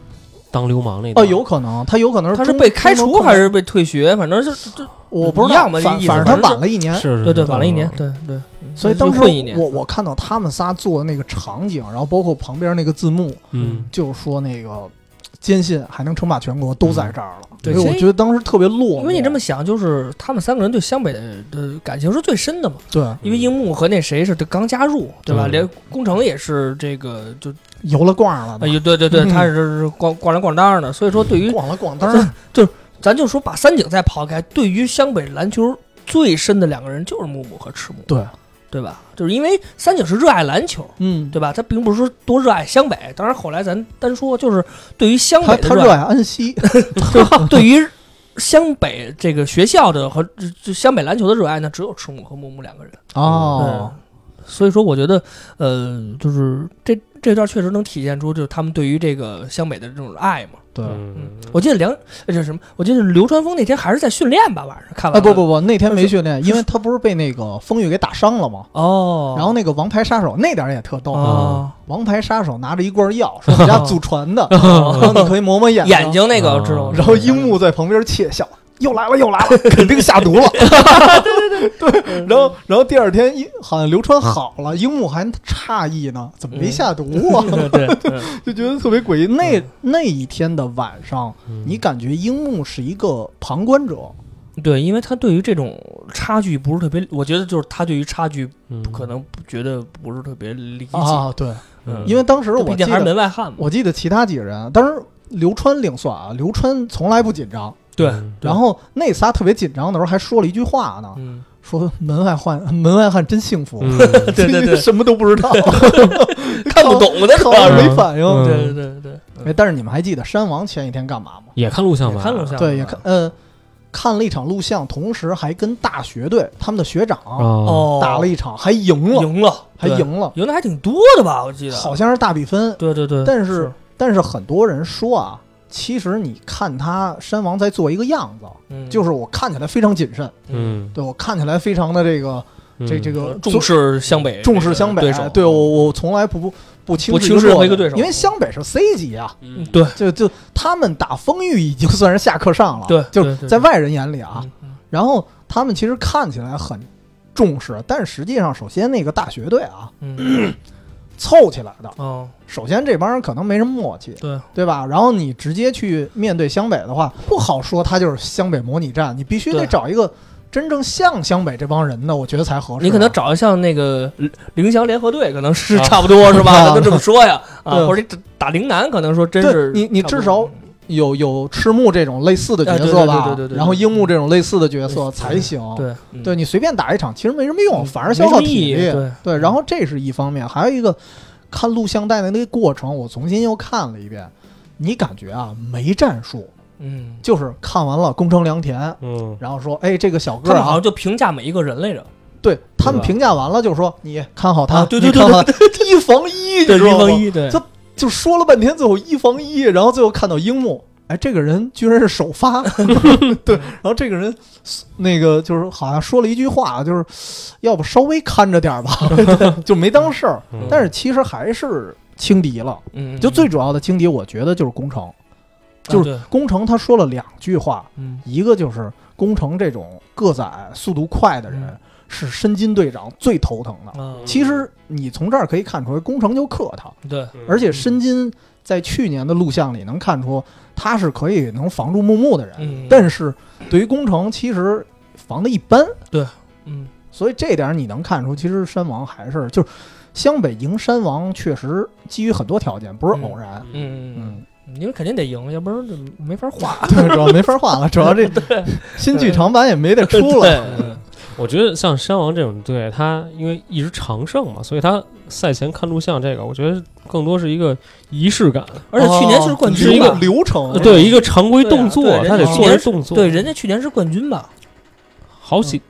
当流氓那哦，有可能他有可能他是被开除还是被退学？反正是这我不知道，反反正他晚了一年，是是，对对，是晚了一年，对对，所以当时混一年，我我看到他们仨做的那个场景，然后包括旁边那个字幕，嗯，就说那个坚信还能称霸全国都在这儿了。对所以我觉得当时特别落寞。因为你这么想，就是他们三个人对湘北的的感情是最深的嘛。对因为樱木和那谁是刚加入，对吧？嗯连宫城也是这个，就游了逛了哎的，呦，对对对，嗯他是是逛逛人逛当的。所以说，对于逛了逛，当就咱就说把三井再抛开，对于湘北篮球最深的两个人就是木木和赤木，对，对吧？就是因为三井是热爱篮球，嗯，对吧？他并不是说多热爱湘北。当然，后来咱单说，就是对于湘他他热北的热爱，爱安西，对于湘北这个学校的和这这湘北篮球的热爱呢，只有赤木和木木两个人。哦，所以说，我觉得，呃，就是这这段确实能体现出，就是他们对于这个湘北的这种爱嘛。对。嗯，我记得梁呃这是什么？我记得流川枫那天还是在训练吧，晚上看完啊。不不不，那天没训练，因为他不是被那个风雨给打伤了吗？哦，然后那个王牌杀手那点儿也特逗，哦，王牌杀手拿着一罐药，说我家祖传的，然哦后你可以抹抹眼 眼。睛那个知道。然后樱木在旁边窃笑，又来了又来了，肯定下毒了。对 对对。对，然后然后第二天樱好像流川好了，樱木还诧异呢，怎么没下毒啊？对就觉得特别诡异。那那一天的晚上，嗯。你感觉樱木是一个旁观者，对，因为他对于这种差距不是特别，我觉得就是他对于差距嗯。可能不觉得不是特别理解，啊，对，嗯。因为当时我记毕竟还是得门外汉嘛。我记得其他几个人，当时刘川另算啊，刘川从来不紧张，对嗯然后那仨特别紧张的时候还说了一句话呢，嗯，说门外汉 门外汉真幸福，嗯对对 对。什么都不知道，看不懂的没反应。嗯。对对对对，哎，但是你们还记得山王前一天干嘛吗？也看录像吧，看录像对，也看呃看了一场录像，同时还跟大学队他们的学长哦，哦，打了一场，还赢了，赢了，还赢了，赢的还挺多的吧？我记得。好像是大比分。对对对，但是。但是很多人说啊，其实你看他山王在做一个样子，嗯。就是我看起来非常谨慎，嗯，对我看起来非常的这个这这个重视湘北，重视湘北对手，对我我从来不不不轻视不轻视任何一个对手。因为湘北是 C 级啊，嗯，对。就就他们打风域已经算是下课上了，对就在外人眼里啊，然后他们其实看起来很重视，但是实际上，首先那个大学队啊嗯 凑起来的，嗯，首先这帮人可能没什么默契，对。对吧？然后你直接去面对湘北的话，不好说他就是湘北模拟战，你必须得找一个真正像湘北这帮人的，我觉得才合适啊。你可能找一像那个凌翔联合队，可能是啊。差不多是吧？啊咱就这么说呀，啊，或者你打陵南，可能说真是你你至少有有赤木这种类似的角色吧，对对对对对对然后樱木这种类似的角色才行。对嗯。对你随便打一场，其实没什么用，嗯反而消耗体力。对。对，然后这是一方面，还有一个看录像带的那个过程，我重新又看了一遍，你感觉啊没战术，嗯，就是看完了宫城良田，嗯，然后说，哎，这个小哥啊他们好像，就评价每一个人来着，对他们评价完了就说你看好他，啊对对对你看好他一防一，对一防一，对。这就说了半天，最后一防一，然后最后看到樱木，哎，这个人居然是首发，对，然后这个人那个就是好像说了一句话，就是要不稍微看着点吧，就没当事儿。嗯。但是其实还是轻敌了，嗯，就最主要的轻敌，我觉得就是宫城，就是对。宫城他说了两句话，嗯。一个就是宫城这种个子矮、速度快的人嗯是申金队长最头疼的。啊，其实你从这儿可以看出来，宫城就克他。对，而且申金在去年的录像里能看出他是可以能防住木木的人，嗯，但是对于工程其实防的一般，对。嗯。所以这点你能看出，其实山王还是就是湘北赢山王确实基于很多条件，不是偶然。嗯。嗯，嗯，因为肯定得赢，要不然就没法画。对，主要没法画了，主要这 新剧场版也没得出了。嗯 我觉得像山王这种队，他因为一直常胜嘛，所以他赛前看录像这个，我觉得更多是一个仪式感，而且去年是冠军是一个？流程，对一个常规动作他得做动作，对，人家去年是冠军吧？好几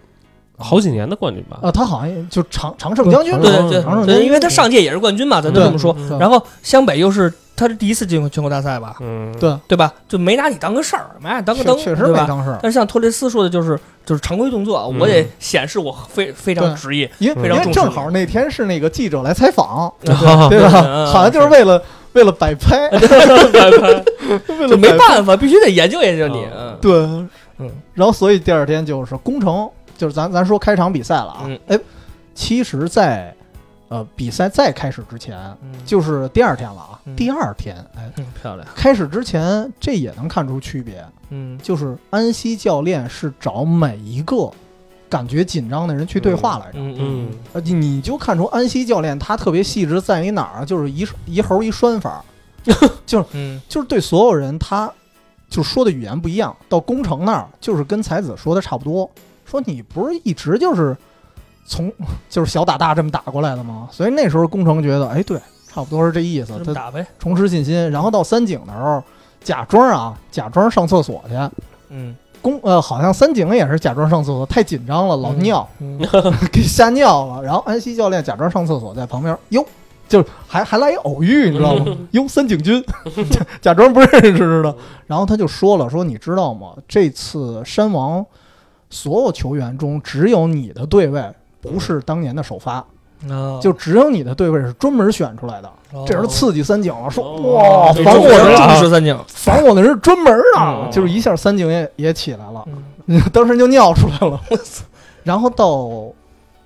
好几年的冠军吧，啊，他好像就常常胜将军，对对对对，常胜将军，因为他上届也是冠军嘛，咱就这么说。然后湘北又是他是第一次进入全国大赛吧？嗯，对，对吧？就没拿你当个事儿，没拿你当个灯，确确实对吧？没当事儿，但是像托雷斯说的，就是就是常规动作，嗯我得显示我非非常职业，因为因为正好那天是那个记者来采访，对 对吧？嗯 好像就是为了为了摆拍，为就了摆没办法，必须得研究研究你。对，嗯然后所以第二天就是攻城，就是咱咱说开场比赛了啊嗯，哎，其实在，呃比赛再开始之前，嗯就是第二天了啊，嗯第二天，哎，嗯漂亮，开始之前这也能看出区别，嗯就是安西教练是找每一个感觉紧张的人去对话来着。嗯你你就看出安西教练他特别细致在于哪儿啊？就是一一猴一拴法，嗯就是对所有人他就说的语言不一样。到工程那儿就是跟才子说的差不多，说你不是一直就是从就是小打大这么打过来的吗？所以那时候宫城觉得，哎，对，差不多是这意思他打呗，重拾信心，然后到三井的时候，假装啊，假装上厕所去。嗯宫呃，好像三井也是假装上厕所，太紧张了，老尿，嗯给吓尿了。然后安西教练假装上厕所，在旁边，哟，就还还来一偶遇，你知道吗？哟，三井君，假假装不认识似的。然后他就说了，说你知道吗？这次山王所有球员中，只有你的对位不是当年的首发，啊，就只有你的对位是专门选出来的。这人刺激三井了，说哦。哇，防我的人重视三井，防我的人是专门的，嗯。就是一下三井也也起来了，嗯。当时就尿出来了。然后到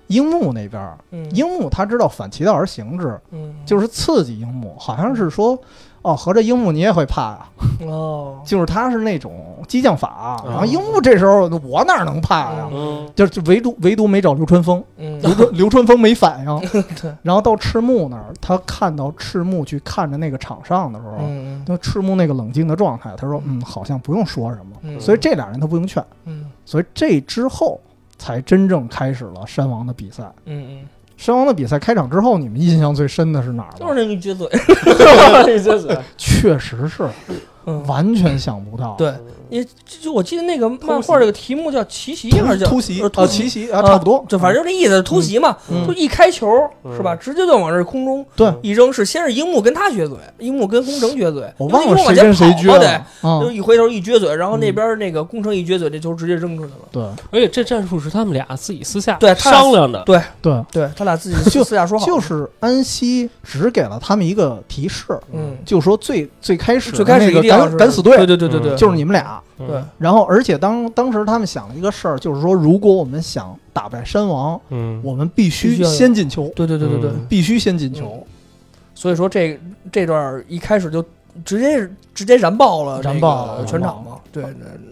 樱木那边樱木他知道反其道而行之，嗯。就是刺激樱木，好像是说，哦，合着樱木你也会怕呀、哦，就是他是那种激将法，然后樱木这时候我哪能怕呀？嗯就就唯独唯独没找流川枫，嗯流川流川枫没反应。对，然后到赤木那儿，他看到赤木去看着那个场上的时候，嗯那赤木那个冷静的状态，他说：“嗯，好像不用说什么。嗯所以这俩人他不用劝，嗯所以这之后才真正开始了山王的比赛。嗯嗯，山王的比赛开场之后，你们印象最深的是哪儿就是吗？那个撅嘴，确实是嗯，完全想不到。对，也就就我记得那个漫画这个题目叫奇袭还是叫突袭啊，呃突奇袭啊，啊差不多，就反正就这意思，突袭嘛，嗯。就一开球嗯。是吧，直接就往这空中对。一扔，是先是樱木跟他撅嘴，樱木跟宫城撅嘴，我忘了谁跟谁撅得就，一回头一撅嘴，然后那边那个宫城一撅嘴，这球直接扔出去了。对。而且这战术是他们俩自己私下对商量的，对，对。对他俩自己 就私下说好，就是安西只给了他们一个提示，嗯，就说最最开始最开始那个一定要是敢敢死队，对对对对对，就是你们俩。嗯。对，然后，而且当当时他们想了一个事儿，就是说，如果我们想打败山王，嗯，我们必必须先进球，对对对对对，嗯。必须先进球。所以说这这段一开始就直接直接燃爆了燃爆了全场嘛，对，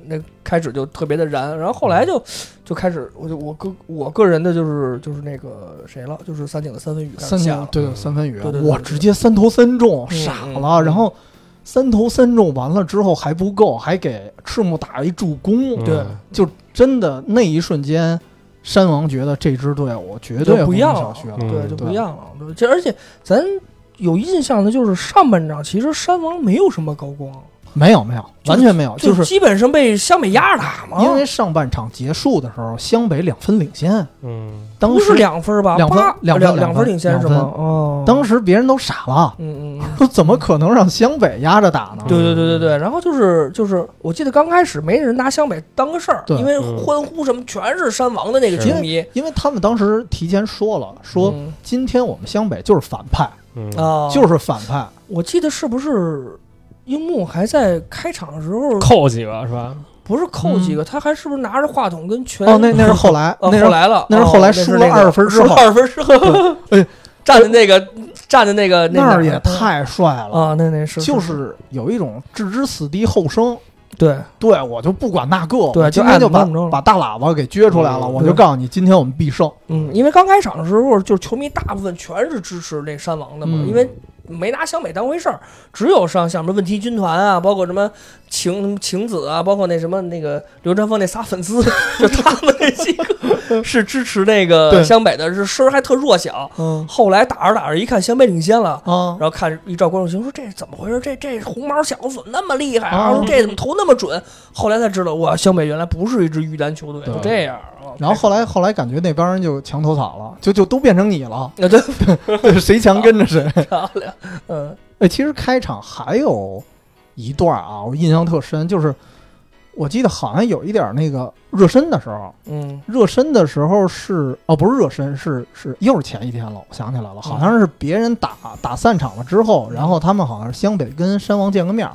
那那开始就特别的燃，然后后来就就开始，我就我个我个人的就是就是那个谁了，就是三井的三分雨三始下了，分对对三分雨我直接三投三中，嗯傻嗯了。嗯。然后三投三中完了之后还不够，还给赤木打了一助攻，嗯。对。就真的那一瞬间，山王觉得这支队伍绝对不一样了。对，就不一样了。对，这而且咱有印象的就是上半场，其实山王没有什么高光，没有没有，完全没有，就是基本上被湘北压着打嘛。因为上半场结束的时候，湘北两分领先，嗯。当不是时两分吧？两分八两分两分两分领先是两吗？哦，当时别人都傻了，嗯嗯嗯。说 怎么可能让湘北压着打呢？对对对对对，然后就是就是，我记得刚开始没人拿湘北当个事儿，对。因为嗯。欢呼什么全是山王的那个是球迷，因为他们当时提前说了，说嗯。今天我们湘北就是反派，嗯。啊，就是反派。我记得是不是樱木还在开场的时候扣几个是吧？不是扣几个，他还是不是拿着话筒跟全哦，那那是后来，哦那是后来了，那是后来哦输了二分之后输了二分之后，哎，站的那个站的那个那儿也太帅了，啊，那那是就是有一种置之死地后生。对对，我就不管那个，对今天就把把大喇叭给撅出来了，嗯我就告诉你，今天我们必胜。嗯，因为刚开场的时候，就是球迷大部分全是支持那山王的嘛，嗯因为没拿湘北当回事儿，只有上像什么问题军团啊，包括什么晴晴子啊，包括那什么那个刘传峰那仨粉丝，就他们那几个是支持那个湘北的，是声儿还特弱小。嗯后来打着打着，一看湘北领先了。啊然，后看一照观众席，说这怎么回事？这这红毛小子怎么那么厉害啊？啊说这怎么投那么准？后来才知道，哇，湘北原来不是一支预单球队，对就这样。啊然后后来后来感觉那帮人就墙头草了，就就都变成你了，啊，对，对，谁强跟着谁。漂亮，嗯。哎，其实开场还有一段啊，我印象特深，就是我记得好像有一点那个热身的时候，嗯。热身的时候是哦，不是热身，是是又是前一天了，我想起来了，好像是别人打打散场了之后，然后他们好像是湘北跟山王见个面，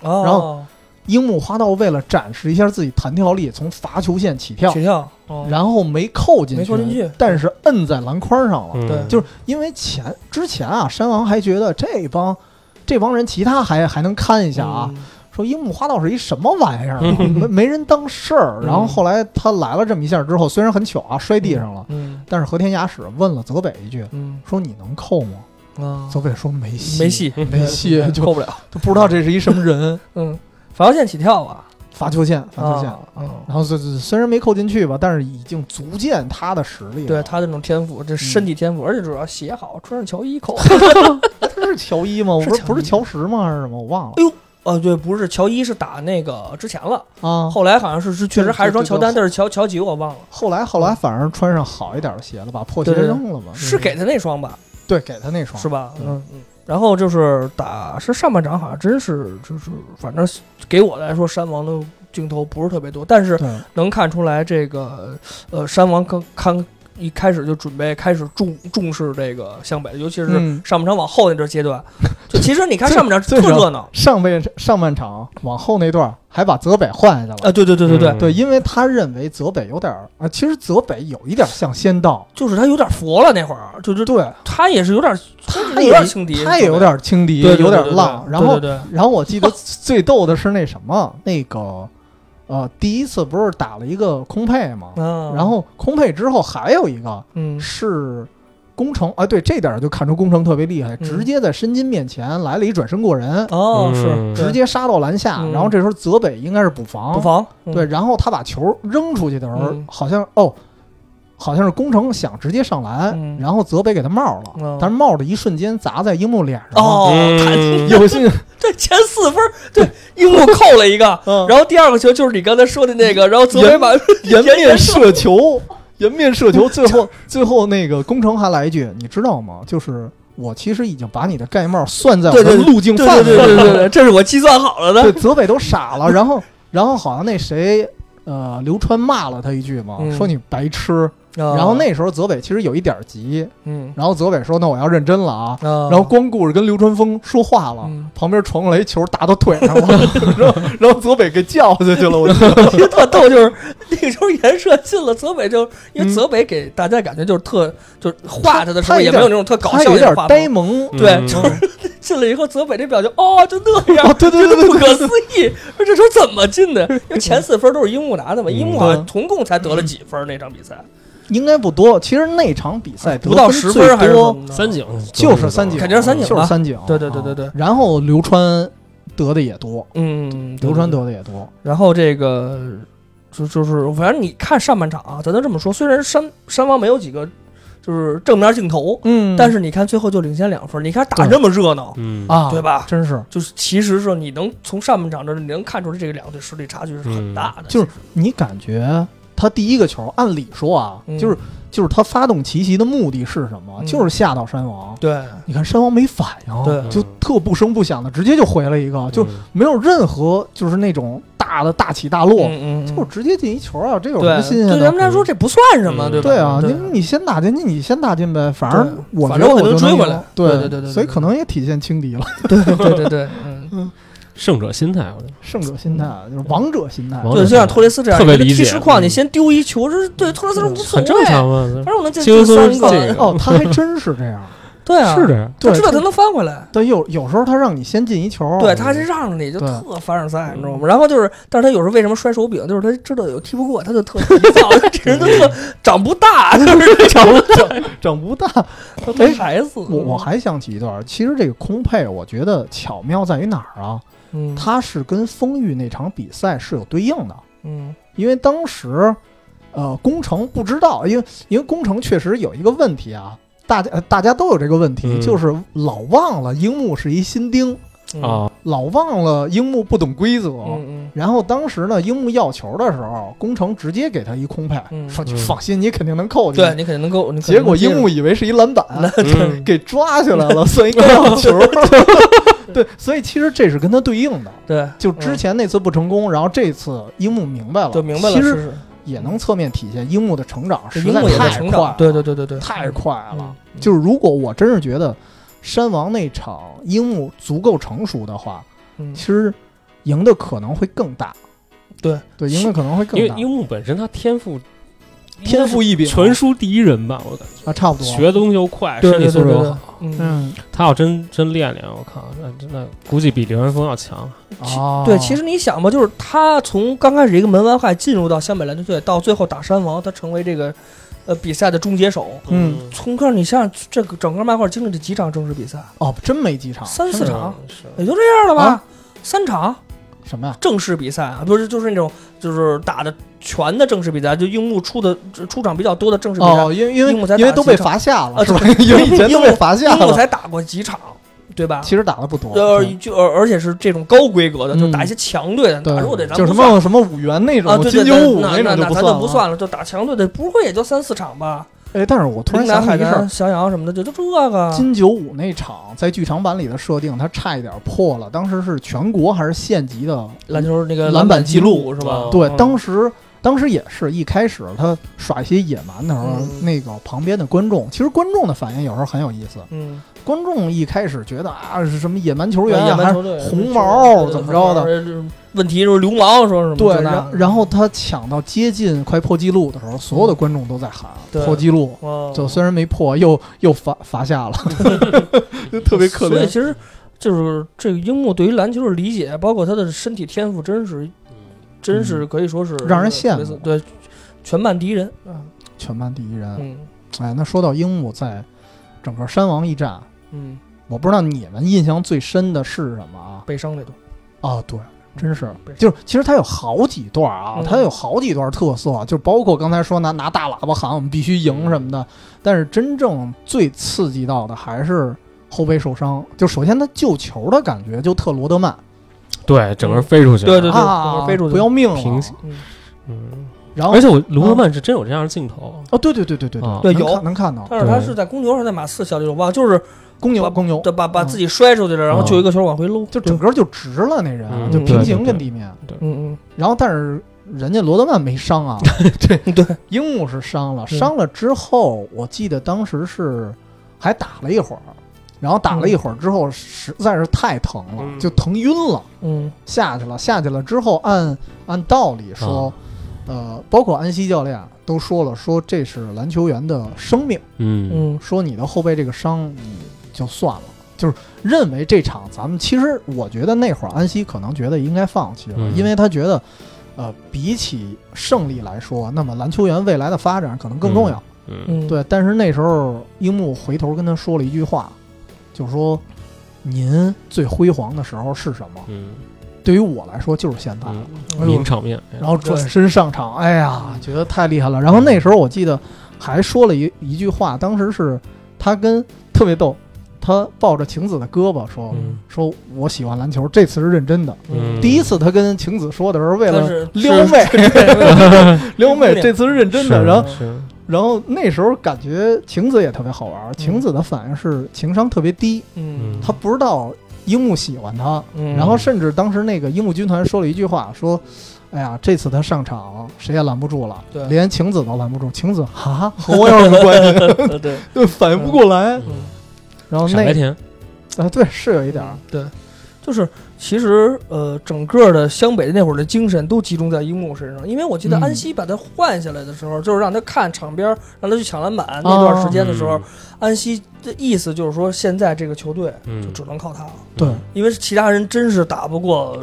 哦，然后樱木花道为了展示一下自己弹跳力，从罚球线起跳，起跳，哦然后没扣进去，没扣进去但是摁在篮筐上了。嗯对就是因为前之前啊，山王还觉得这帮这帮人其他还还能看一下啊，嗯说樱木花道是一什么玩意儿没没人当事儿。嗯然后后来他来了这么一下之后，虽然很糗啊，摔地上了，嗯但是和田雅史问了泽北一句，嗯说你能扣吗？啊，泽北说没戏，没戏，没戏，就扣不了。都不知道这是一什么人。嗯，罚球线起跳啊，罚球线，罚球线。啊嗯然后虽虽然没扣进去吧，但是已经足见他的实力了。对他这种天赋，这身体天赋，而且主要鞋好，穿上乔伊扣。他是乔伊吗？我不是是乔伊不是乔什吗？还是什么？我忘了哎呦，呃，对，不是乔伊是打那个之前了，啊。后来好像是是确实还是双乔丹，但是乔乔几我忘了，后来后来反而穿上好一点的鞋了，把破鞋对对对扔了吧？是给他那双吧，对，给他那双是吧？嗯嗯嗯。然后就是打是上半场，好像真是就是反正给我来说，山王的镜头不是特别多，但是，能看出来这个呃山王刚刚一开始就准备开始重重视这个湘北，尤其是嗯。上半场往后那段阶段，就其实你看上半场特热闹。上半上半场往后那段还把泽北换下来了。啊！对对对对对，嗯。对，因为他认为泽北有点儿啊，其实泽北有一点像仙道，就是他有点佛了那会儿，就是对，他也是有点有他也点轻敌，他也有点轻敌，有点浪。然后对对。然后我记得最逗的是那什么，那个呃，第一次不是打了一个空配吗？然后空配之后还有一个嗯是工程啊，对这点儿就看出工程特别厉害，嗯直接在申金面前来了一转身过人，哦是嗯直接杀到篮下。嗯然后这时候泽北应该是补防，补防对，，然后他把球扔出去的时候，嗯好像哦。好像是工程想直接上篮，嗯然后泽北给他帽了，嗯但是帽的一瞬间砸在樱木脸上了。哦，有幸，这前四分，对樱木扣了一个，嗯然后第二个球就是你刚才说的那个，然后泽北把颜 面射球，颜面射球，最后最后那个工程还来一句，你知道吗？就是我其实已经把你的盖帽算在我对对对的路径对范围了对对对对对，这是我计算好了对，的。泽北都傻了，然后然后好像那谁。呃，刘川骂了他一句嘛，嗯说你白痴。然然后那时候泽北其实有一点急，嗯，然后泽北说：“那我要认真了啊。”然然后光顾着跟流川枫说话了，嗯。旁边传过来一球打到腿上了，然后然后泽北给叫下去了。我觉得。特逗，就是那时候颜射进了，泽北就因为嗯泽北给大家感觉就是特就是画他的时候也没有那种特搞他有点。呆萌，对嗯。就是进了以后，泽北这表情哦，就那样哦，，对对对不可思议，说这球怎么进的？因为前四分都是樱木拿的嘛，嗯。樱木好像总共才得了几分那场比赛，应该不多。其实那场比赛得不到十分还是三井就是三井，肯定是三井就是三井。对对对对对。啊然后流川得的也多，嗯，对流川得的也多。然后这个就就是反正你看上半场啊，咱就这么说，虽然山山王没有几个就是正面镜头，嗯。但是你看最后就领先两分，你看打这么热闹，嗯。啊，对吧？真是，就是其实是你能从上半场这你能看出来这个两队实力差距是很大的，就是你感觉他第一个球，按理说啊，嗯。就是就是他发动奇袭的目的是什么？嗯。就是吓到山王。对。你看山王没反应，对。就特不声不响的直接就回了一个，就嗯没有任何就是那种大的大起大落，就直接进一球啊，这有什对么新鲜的？对咱？们来说这不算什么，嗯。对吧？对啊，你你先打进去，你先打进呗，反正我觉得反正我能就追回来。对对对对对所以可能也体现轻敌了，对对对对，嗯。胜者心态，我觉得胜者心态就是王者心态。对，就像托雷斯这样，一个特别理解踢实况，嗯你先丢一球，这是对托雷斯无所谓，很正常嘛。反正我能进三个，哦，他还真是这样。对啊，是这样，对他知道他能翻回来，对，有有时候他让你先进一球，对，他是让着你就特凡尔赛，你知道吗？然后就是，但是他有时候为什么摔手柄，就是他知道有踢不过，他就特急躁，这人都特 长不大，就是 长不大，整不大。他没孩子。我我还想起一段，其实这个空配，我觉得巧妙在于哪儿啊？嗯。它是跟丰裕那场比赛是有对应的，嗯。因为当时，呃，工程不知道，因为因为工程确实有一个问题啊，大家、呃大家都有这个问题，嗯。就是老忘了樱木是一新丁，嗯。啊，老忘了樱木不懂规则。嗯然后当时呢，樱木要球的时候，工程直接给他一空配，嗯。说你嗯。放心，你肯定能扣嗯，进去。对你肯定能够，你肯定结果樱木以为是一篮板，嗯 给抓起来了，算一高要球。对，所以其实这是跟他对应的。对，就之前那次不成功，然后这次樱木明白了，就明白了，其实也能侧面体现樱木的成长是实在太快了，，对对对对对，太快了。嗯就是如果我真是觉得山王那场樱木足够成熟的话，嗯其实赢的可能会更大。对对，赢的可能会更大。因为樱木本身他天赋天赋异禀全书第一人吧，我感觉啊，差不多。学东西又快，身体素质又好。，嗯。嗯他要真真练练，我靠，那真的估计比刘元峰要强。啊，对，其实你想吧，就是他从刚开始一个门外汉进入到湘北篮球队，到最后打山王，他成为这个呃比赛的终结手。嗯从个你想想，这个整个漫画经历了几场正式比赛，哦，真没几场。三四场，也就这样了吧？啊三场什么呀？正式比赛啊，不是就是那种就是打的全的正式比赛，就樱木出的出场比较多的正式比赛，哦，因为因为樱木才因为都被罚下了，啊是吧？因为以前都被罚下了，樱木才打过几场，对吧？其实打的不多。呃，就而而且是这种高规格的，就嗯打一些强队的，对打弱队咱就什么什么五元那啊，种，对对对，金九五那那种就那咱就不。算了，就打强队的，不会也就三四场吧？哎，但是我突然想起一事儿南、，襄阳什么的，就就这个。金九五那场在剧场版里的设定，它差一点破了，当时是全国还是县级的篮球那个篮板记记录是吧？对，嗯当时当时也是一开始他耍一些野蛮的时候，嗯那个旁边的观众，其实观众的反应有时候很有意思。嗯，观众一开始觉得啊是什么野蛮球员啊，还是野蛮球队红毛怎么着的？的？问题就是流氓说什么？对，然然后他抢到接近快破纪录的时候，所有的观众都在喊对破纪录。哦就虽然没破，又又罚罚下了，就特别可怜。所以其实就是这个樱木对于篮球的理解，包括他的身体天赋，真是真是可以说是嗯让人羡慕对，全班第一人。嗯全班第一人。嗯哎，那说到樱木在整个山王一战，嗯，我不知道你们印象最深的是什么啊？悲伤那段，啊，对，真是就是其实他有好几段啊，嗯他有好几段特色，就包括刚才说拿拿大喇叭喊我们必须赢什么的。但是真正最刺激到的还是后背受伤。就首先他救球的感觉就特罗德曼对，整个飞出去对。对对对啊，飞出去不要命了平行嗯，嗯，然后而且我罗德曼是真有这样的镜头。哦，对对对对对对有能看到但是他是在公牛还是在马刺效力我忘了，就是公牛把公牛对把把嗯。自己摔出去了，然后就一个球往回搂，就整个就直了那人，嗯就平行对对对跟地面。嗯嗯然后但是人家罗德曼没伤啊，对对，樱木是伤了，嗯。伤了之后，我记得当时是还打了一会儿，然后打了一会儿之后，实在是太疼了，嗯。就疼晕了，嗯。下去了。下去了之后，按按道理说，呃，包括安西教练都说了，说这是篮球员的生命，嗯。嗯。说你的后背这个伤你就算了，就是认为这场咱们其实我觉得那会儿安西可能觉得应该放弃了，嗯因为他觉得，呃，比起胜利来说，那么篮球员未来的发展可能更重要。嗯嗯，对，但是那时候樱木回头跟他说了一句话，就说：“您最辉煌的时候是什么？嗯对于我来说就是现在。嗯，哎呦名场面。然后转身上场，哎呀，觉得太厉害了。然后那时候我记得还说了一一句话，当时是他跟特别逗，他抱着晴子的胳膊说：“嗯说我喜欢篮球，这次是认真的。嗯第一次他跟晴子说的时候，为了撩妹，撩妹，这次是认真的。是然后，是然后那时候感觉晴子也特别好玩，晴子的反应是情商特别低，嗯他不知道樱木喜欢他，嗯，然后甚至当时那个樱木军团说了一句话，说：“哎呀，这次他上场谁也拦不住了，对连晴子都拦不住。晴子哈和 我有什么关系？对 对，对，反应不过来。嗯然后那傻白甜。啊，对，是有一点儿，对，就是其实呃，整个的湘北的那会儿的精神都集中在樱木身上，因为我记得嗯安西把他换下来的时候，就是让他看场边儿，让他去抢篮板那段时间的时候，嗯安西的意思就是说，现在这个球队嗯就只能靠他了，对，因为其他人真是打不过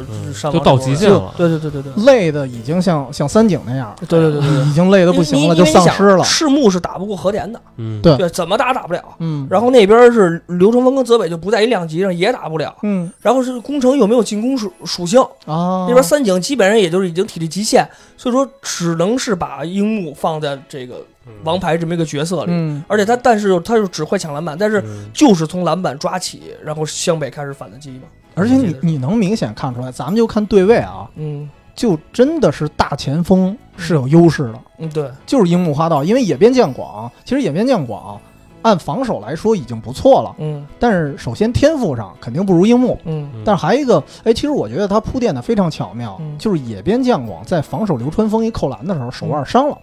就到极限了。对对对对对。累的已经像像三井那样，对对对对对已经累的不行了，就丧失了。赤木是打不过和田的，嗯，对对，怎么打打不了。嗯，然后那边是刘成峰跟泽北就不在一量级上，也打不了。嗯然后是工程有没有进攻属属性？啊，那边三井基本上也就是已经体力极限，所以说只能是把樱木放在这个王牌这么一个角色里。嗯。而且他，但是他就只会抢篮板，但是嗯。就是从篮板抓起，然后湘北开始反的击嘛。而且你你能明显看出来，咱们就看对位啊，嗯。就真的是大前锋是有优势的。嗯，对，就是樱木花道，因为野边将广，其实野边将广按防守来说已经不错了，嗯。但是首先天赋上肯定不如樱木，嗯。嗯。但是还有一个，哎，其实我觉得他铺垫的非常巧妙，嗯。就是野边将广在防守流川枫一扣篮的时候手腕伤了，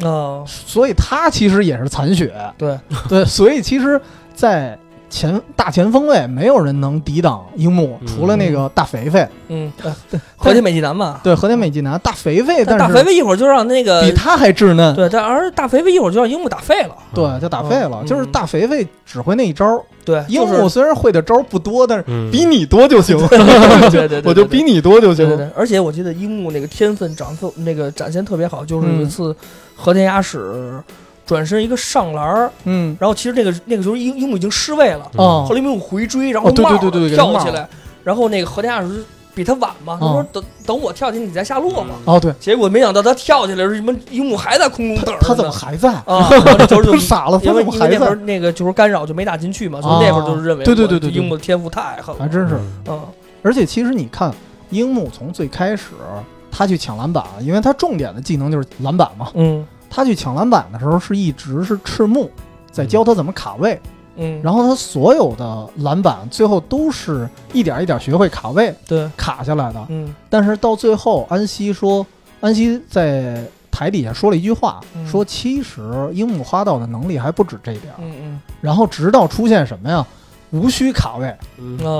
啊，所以他其实也是残血，对，对，所以其实，在前大前锋位没有人能抵挡樱木，嗯除了那个大肥肥，嗯，呃和田美纪男嘛，对和田美纪男大肥肥，但但是大肥肥一会儿就让那个比他还稚嫩，对，但而大肥肥一会儿就让樱木打废了。对，就打废了。嗯就是大肥肥只会那一招，对，樱木虽然会的招不多，但是嗯比你多就行，对对 对，我就比你多就行。对对对，而且我记得樱木那个天分长特那个展现特别好，就是有一嗯次和田雅史转身一个上篮儿，嗯，然后其实那个那个时候樱樱木已经失位了，嗯后来樱木回追，然后哦对对对对跳起来，然后那个和田雅史比他晚嘛，他说哦等等我跳起来你再下落嘛，哦，对，结果没想到他跳起来的时候，什么樱木还在空中等着，他怎么还在？啊？就 傻了，他因为怎么还因为那会儿？那个就是干扰就没打进去嘛，所以啊那会儿就是认为我对对对对对樱木的天赋太狠了，还真是。嗯而且其实你看，樱木从最开始他去抢篮板，因为他重点的技能就是篮板嘛。嗯他去抢篮板的时候是一直是赤木在教他怎么卡位，嗯，然后他所有的篮板最后都是一点一点学会卡位对，卡下来的。嗯。但是到最后，安西说，安西在台底下说了一句话，嗯。说其实樱木花道的能力还不止这点儿。嗯嗯。然后直到出现什么呀？无需卡位，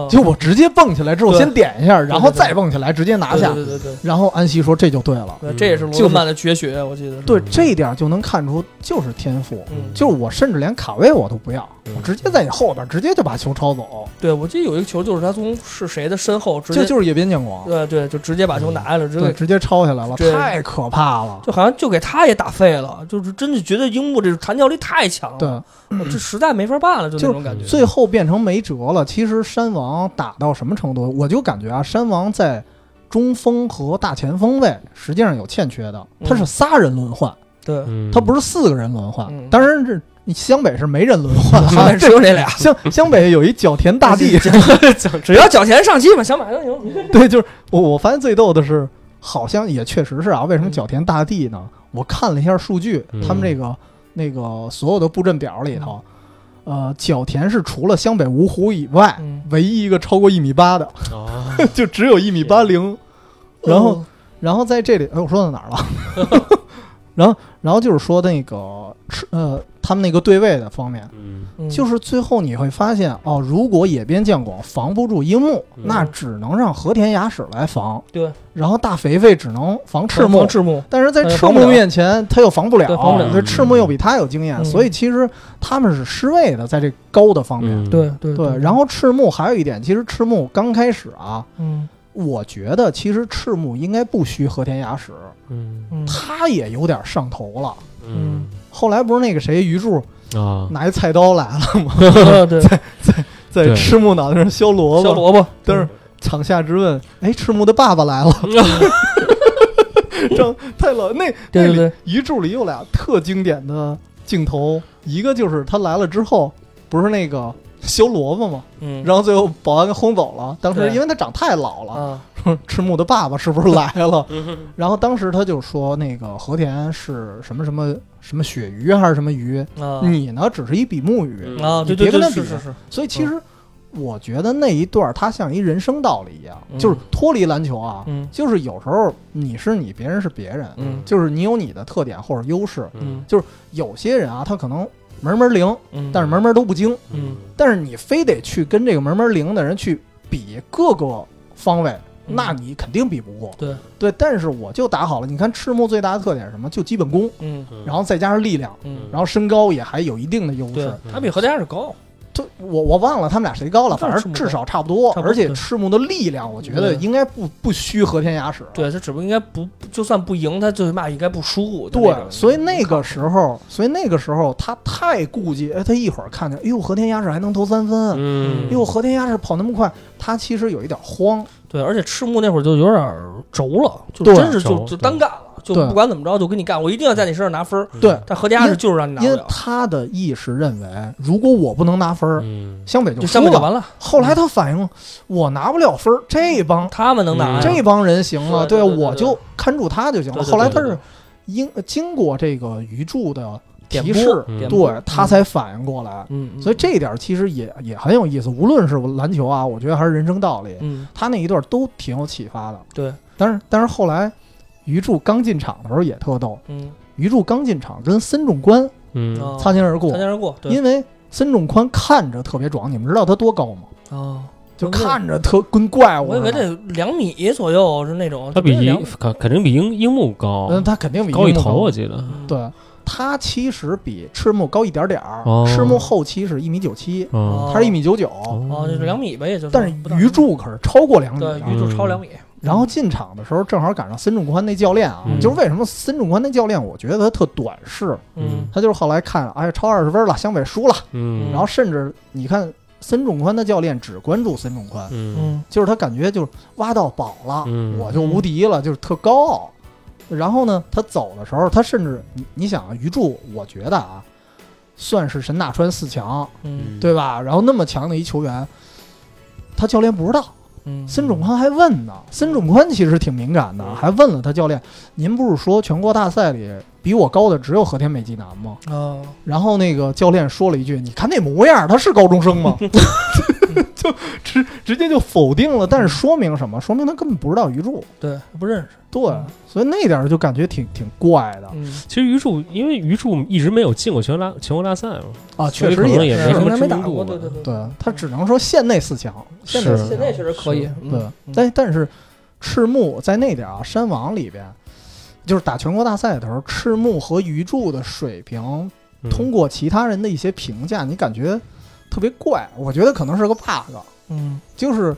就我直接蹦起来之后对先点一下，然后再蹦起来直接拿下。对对对对然后安西说这就对了，对，这也是罗曼的绝学，我记得。对这一点就能看出就是天赋。嗯，就是我甚至连卡位我都不要，嗯我直接在你后边直接就把球抄走，对我记得有一个球就是他从是谁的身后直接，这就是野边健广，对对，就直接把球拿下来，直对，接直接抄下来了，太可怕了。就好像就给他也打废了，就是真的觉得樱木这弹跳力太强了，对，我这实在没法办了，就那种感觉。最后变成没辙了。其实山王打到什么程度，我就感觉啊，山王在中锋和大前锋位实际上有欠缺的，他是仨人轮换，对，嗯他不是四个人轮换。嗯当然这湘北是没人轮换 啊，只有这俩，湘湘北有一角田大地，只要角田上期嘛，想买都行。对，就是我我发现最逗的是，好像也确实是啊。为什么角田大地呢？我看了一下数据，嗯他们这个那个所有的布阵表里头，呃，角田是除了湘北芜湖以外，嗯唯一一个超过一米八的，哦就只有一米八零。然后，嗯然后在这里，哎，我说到哪儿了？然后，然后就是说那个吃呃，他们那个对位的方面，就是最后你会发现哦，如果野边将广防不住樱木，嗯。那只能让和田雅史来防。对，然后大肥肥只能防赤木。防，赤木，但是在赤木面前他又防不了，对防不了。赤木又比他有经验，嗯。所以其实他们是失位的，在这高的方面。嗯。对对对，然后赤木还有一点，其实赤木刚开始啊，嗯我觉得其实赤木应该不虚和田雅史，他也有点上头了。嗯后来不是那个谁鱼柱啊。拿一菜刀来了吗？嗯 对，在对。赤木脑袋上削萝卜，削萝卜，但是场下质问，哎，赤木的爸爸来了，张太老。那那里对。对对，鱼柱里有俩特经典的镜头，一个就是他来了之后，不是那个削萝卜嘛？嗯，然后最后保安给轰走了。当时因为他长太老了，啊，说赤木的爸爸是不是来了？然后当时他就说那个和田是什么什么什么鳕鱼还是什么鱼，啊。你呢只是一比目鱼，嗯。啊，你对对对，别跟他比。所以其实我觉得那一段儿它像一人生道理一样，嗯。就是脱离篮球啊，嗯。就是有时候你是你，别人是别人，嗯。就是你有你的特点或者优势。就是有些人啊，他可能门门灵，嗯，但是门门都不精，嗯但是你非得去跟这个门门灵的人去比各个方位。嗯那你肯定比不过，对对，但是我就打好了。你看赤木最大的特点是什么？就基本功，嗯然后再加上力量，嗯，然后身高也还有一定的优势。，他比何家是高，就我我忘了他们俩谁高了，反正至少差不多。不多而且赤木的力量，我觉得应该不不虚和田雅史。对他只不过应该不，就算不赢，他最起码应该不输。就对所以那个时候，所以那个时候他太顾忌，哎，他一会儿看见，哎呦，和田雅史还能投三分，嗯哎呦，和田雅史跑那么快，他其实有一点慌。对，而且赤木那会儿就有点轴了，就对真是就就单干了，就不管怎么着就跟你干，我一定要在你身上拿分儿。对，但和田雅史就是让你拿因为，他的意识认为，如果我不能拿分儿，嗯湘北就就输完了。后来他反应，我拿不了分儿，这帮他们能拿这帮人行了，对我就看住他就行了。后来他是对对因经过这个鱼柱的提示，嗯对他才反应过来。嗯，嗯所以这一点其实也也很有意思，无论是篮球啊，我觉得还是人生道理，嗯他那一段都挺有启发的。对，但是但是后来鱼柱刚进场的时候也特逗，嗯。鱼柱刚进场跟森重宽嗯。啊擦肩而过。擦，肩而过，对。因为森重宽看着特别壮，你们知道他多高吗？啊，就看着特跟怪物我以为似的。这两米左右是那种，他比肯肯定比樱樱木高，嗯，他肯定比高一头，我记得。嗯。对，他其实比赤木高一点点儿，哦。赤木后期是一米九七，嗯，他是一米九九，哦，就是两米呗，也就是。但是鱼柱可是超过两米。鱼柱超两米，然后进场的时候正好赶上孙仲宽那教练啊，嗯。就是为什么孙仲宽那教练，我觉得他特短视，嗯。他就是后来看，哎，超二十分了，湘北输了，嗯，然后甚至你看孙仲宽的教练只关注孙仲宽，嗯。嗯就是他感觉就是挖到宝了，嗯。我就无敌了，就是特高傲。然后呢，他走的时候，他甚至你你想啊，鱼柱，我觉得啊，算是神大川四强，嗯。对吧？然后那么强的一球员，他教练不知道。嗯，孙仲宽还问呢，孙仲宽其实挺敏感的，还问了他教练：“您不是说全国大赛里比我高的只有和田美纪男吗啊，？”然后那个教练说了一句：“你看那模样，他是高中生吗？” 就直直接就否定了。但是说明什么？说明他根本不知道鱼柱。对，不认识，对，所以那点儿就感觉挺挺怪的。嗯，其实鱼柱，因为鱼柱一直没有进过全国大全国大赛嘛，啊，确实也是没什么没打过，知名度对对对，对他只能说县内四强，县内是四强。现在确实可以，嗯。对，嗯但但是赤木在那点儿啊，山王里边，就是打全国大赛的时候，赤木和鱼柱的水平，嗯。通过其他人的一些评价，你感觉特别怪。我觉得可能是个 bug，嗯就是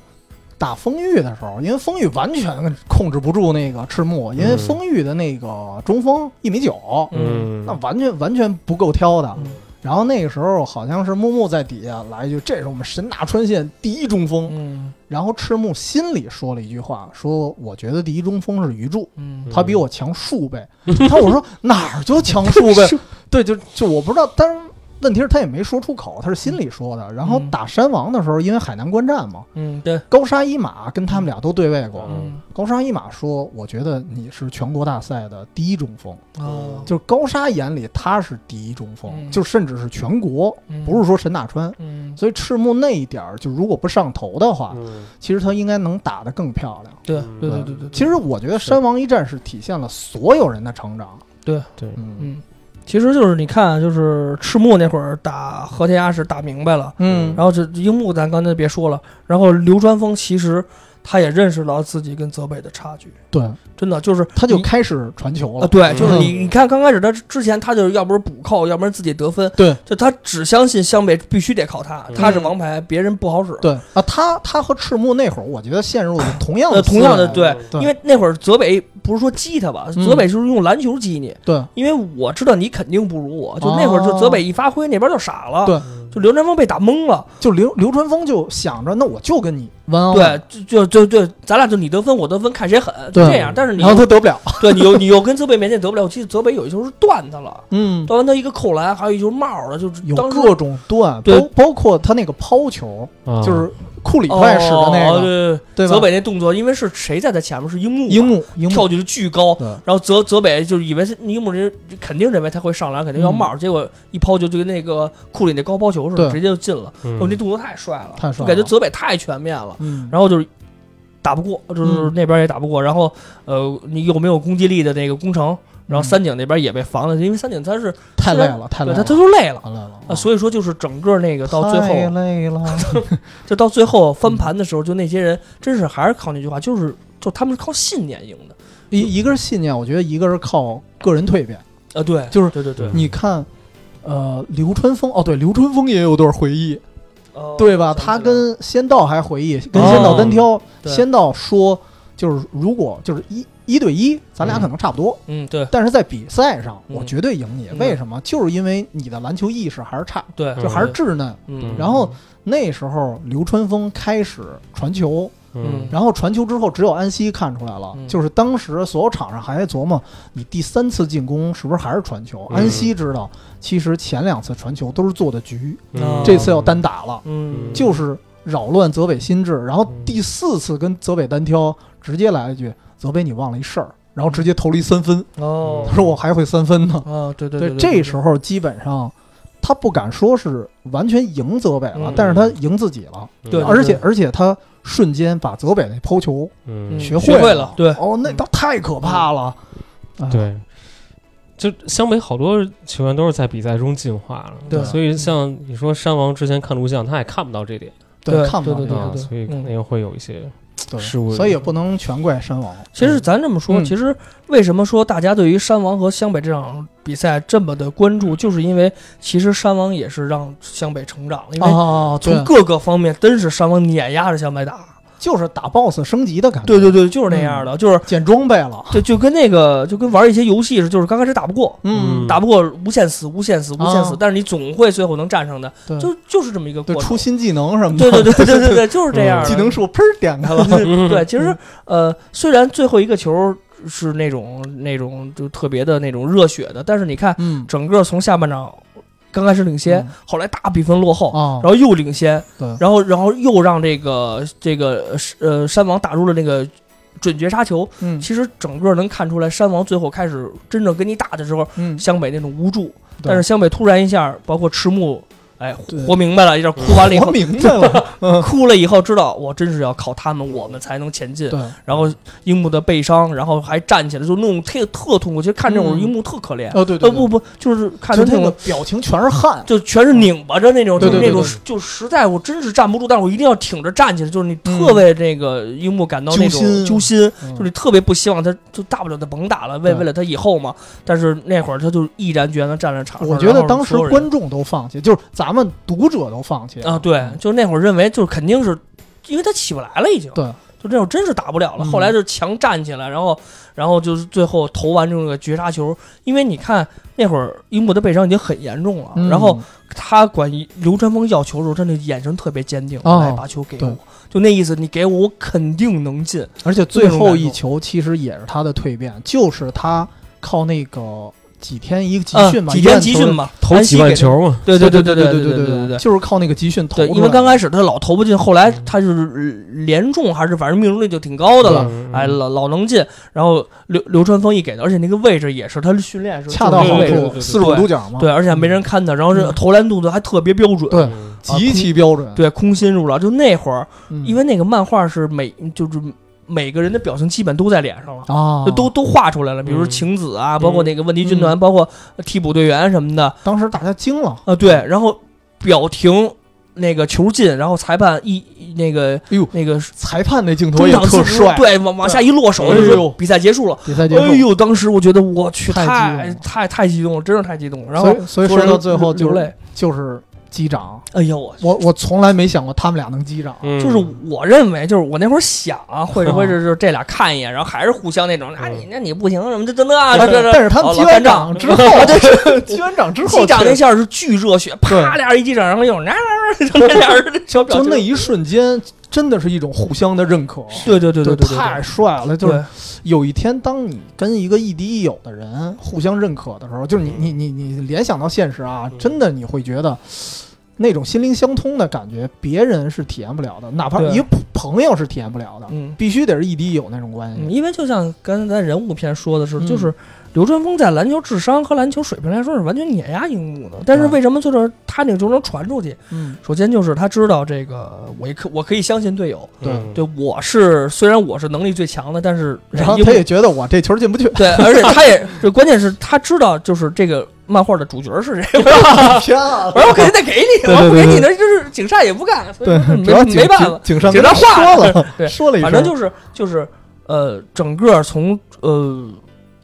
打丰玉的时候，因为丰玉完全控制不住那个赤木，因为嗯风玉的那个中锋一米九，嗯，那完全完全不够挑的。嗯然后那个时候好像是木木在底下来一句：“这是我们神大川县第一中锋。”嗯然后赤木心里说了一句话，说：“我觉得第一中锋是鱼柱，嗯他比我强数倍。”然后我说：“哪儿就强数倍？” 对，就就我不知道，但是问题是他也没说出口，他是心里说的。然后嗯打山王的时候，因为海南观战嘛，嗯，对，高沙一马跟他们俩都对位过。嗯。高沙一马说：“我觉得你是全国大赛的第一中锋。”哦，就是高沙眼里他是第一中锋，嗯。就甚至是全国，嗯。不是说陈大川。嗯，所以赤木那一点儿，就如果不上头的话，嗯。其实他应该能打得更漂亮。对对对对，其实我觉得山王一战是体现了所有人的成长。对，对。嗯，其实就是你看，就是赤木那会儿打和田鸭是打明白了，嗯。然后这樱木咱刚才别说了，然后流川枫其实他也认识到自己跟泽北的差距，对，真的就是他就开始传球啊，了。对，就是嗯你你看刚开始他之前他就是要不是补扣，要不然自己得分，对。就他只相信湘北必须得靠他，嗯。他是王牌，别人不好使。对。啊，他他和赤木那会儿，我觉得陷入了同样呃，的同样的对，对。因为那会儿泽北不是说激他吧，嗯。泽北就是用篮球激你，对。因为我知道你肯定不如我，就那会儿就泽北一发挥，那边就傻了，对。就刘传峰被打懵了，就流流川枫就想着，那我就跟你对，就就就就咱俩就你得分我得分，看谁狠，就这样。但是你然后他得不了。对你又你又跟泽北面前得不了，其实泽北有一球是断他了，嗯，断完他一个扣篮，还有一球帽了，就是有当各种断，对包包括他那个抛球，啊就是库里快使的那个，哦对对泽北那动作，因为是谁在他前面？是樱木，樱木樱木跳起是巨高，然后泽泽北就以为是樱木人肯定认为他会上篮，肯定要帽，结果一抛球就跟那个库里那高抛球似的，直接就进了。嗯哦，那动作太帅了，太帅感觉泽北太全面了。嗯，然后就是打不过，就是嗯那边也打不过，然后呃，你有没有攻击力的那个攻城？然后三井那边也被防了，因为三井他是太累了，太累了，他他都累了太累了啊，所以说就是整个那个到最太后，累了，就到最后翻盘的时候，就那些人真是还是靠那句话，就是就他们是靠信念赢的。一一个是信念，我觉得一个是靠个人蜕变。啊，对，就是对对对，你看，呃，流川枫哦，对，流川枫也有段回忆，哦对吧？他跟仙道还回忆，跟仙道单挑，对仙道说，就是如果就是一一对一，咱俩嗯可能差不多，嗯对但是在比赛上，嗯我绝对赢你。嗯为什么？就是因为你的篮球意识还是差，对，就还是稚嫩。嗯然后那时候流川枫开始传球，嗯。然后传球之后，只有安西看出来了，嗯。就是当时所有场上还在琢磨，你第三次进攻是不是还是传球？嗯。安西知道，其实前两次传球都是做的局，嗯。这次要单打了，嗯。就是扰乱泽北心智。然后嗯。第四次跟泽北单挑，直接来了一句：“泽北，你忘了一事儿。”然后直接投了一三分，哦。他说：“我还会三分呢。啊对对对，对，这时候基本上他不敢说是完全赢泽北了，嗯。但是他赢自己了，对而且而且他瞬间把泽北那抛球学学会了。了对。哦，那倒太可怕了。啊，对，就湘北好多球员都是在比赛中进化了，对。所以像你说山王之前看录像，他也看不到这点。对看不到对对这个啊，所以肯定会有一些对所以也不能全怪山王。其实咱这么说，嗯其实为什么说大家对于山王和湘北这场比赛这么的关注，就是因为其实山王也是让湘北成长了，因为哦，从，各个方面真是山王碾压着湘北打。就是打 BOSS 升级的感觉，对对对，就是那样的，就是捡装备了，就就跟那个就跟玩一些游戏似的，就是刚开始打不过，嗯打不过无限死、无限死、无限死，啊但是你总会最后能战胜的，对就就是这么一个过程。出新技能什么的，对对对对对对，就是这样的。技能树砰儿点开了，嗯对，其实呃，虽然最后一个球是那种那种就特别的那种热血的，但是你看嗯，整个从下半场刚开始领先，嗯。后来大比分落后，哦，然后又领先，然后然后又让这个这个呃山王打入了那个准绝杀球。嗯。其实整个能看出来，山王最后开始真正跟你打的时候，嗯，湘北那种无助，对。但是湘北突然一下，包括赤木。哎，活明白了，一下哭完了以我后，明白了，哭了以后知道，我真是要靠他们，我们才能前进。对，然后樱木的背伤，然后还站起来，就那种特特痛苦。其实看这种嗯樱木特可怜，哦对对，不，不，就是看就那个着那种，表情全是汗，就全是拧巴着那种，就是那种就实在我真是站不住，但是我一定要挺着站起来。就是你特嗯为这个樱木感到那种揪心就是你特别不希望他，就大不了他甭打了，为为了他以后嘛。但是那会儿他就毅然决然的站在场上。我觉得当时观众都放弃，就是咱们读者都放弃啊，对，就那会儿认为就是肯定是，因为他起不来了已经。对，就这会儿真是打不了了。嗯。后来就强站起来，然后然后就是最后投完这个绝杀球，因为你看那会儿樱木的背伤已经很严重了，嗯。然后他管流川枫要球的时候，他那眼神特别坚定，哦来把球给我，就那意思，你给我，我肯定能进。而且最后一球其实也是他的蜕变，就是他靠那个几天一个集啊训嘛，几天集训嘛，投几万球嘛，对对对对对对对对对对。就是靠那个集训投。因为刚开始他老投不进，后来他就是连中还是反正命中率就挺高的了，嗯哎，老老能进。然后流流川枫一给的，而且那个位置也是他训练时恰到好处，四十五度角嘛，对，而且还没人看他，然后这嗯投篮动作还特别标准，对嗯极其标准。对，空心入了。就那会儿，嗯，因为那个漫画是每就是每个人的表情基本都在脸上了。啊，都都画出来了，比如晴子啊，包括那个问题军团，包括替补队员什么的。当时大家惊了，啊，对，然后表停，那个球进，然后裁判一一那个哎呦那个裁判那镜头中也特帅，对，往往下一落手，哎呦。就说比赛结束了。比赛结束。哎呦，当时我觉得我去，太太太太激动了，真是太激动了。然后所以说到最后就是就是击掌，哎呦我我我从来没想过他们俩能击掌。嗯就是我认为，就是我那会儿想啊，会 不会是就是这俩看一眼，然后还是互相那种，啊嗯你那你不行什么这这那啊，但这这但是他们 击完掌之后，击完掌之后，击掌那下是巨热血，啪俩人一击掌，然后又那那就那俩人小表情，就那一瞬间，真的是一种互相的认可。对对对对对对，太帅了！就是有一天，当你跟一个亦敌亦友的人互相认可的时候，就是你你你你联想到现实啊，嗯真的你会觉得那种心灵相通的感觉，别人是体验不了的，哪怕对。一个朋友是体验不了的，嗯。必须得是亦敌亦友那种关嗯，系。因为就像刚才咱人物片说的是，嗯。就是流川枫在篮球智商和篮球水平来说是完全碾压樱木的，但是为什么就是他那个就能传出去？嗯，首先就是他知道这个，我也可我可以相信队友，对嗯。对。我是虽然我是能力最强的，但是然后他也觉得我这球进不去，对，而且 他也，这关键是他知道，就是这个漫画的主角是谁，漂 我说我肯定得给你，我不给你那就是警察也不干，所以对没没办法，景山景山话说了，对说了一，反正就是就是呃，整个从呃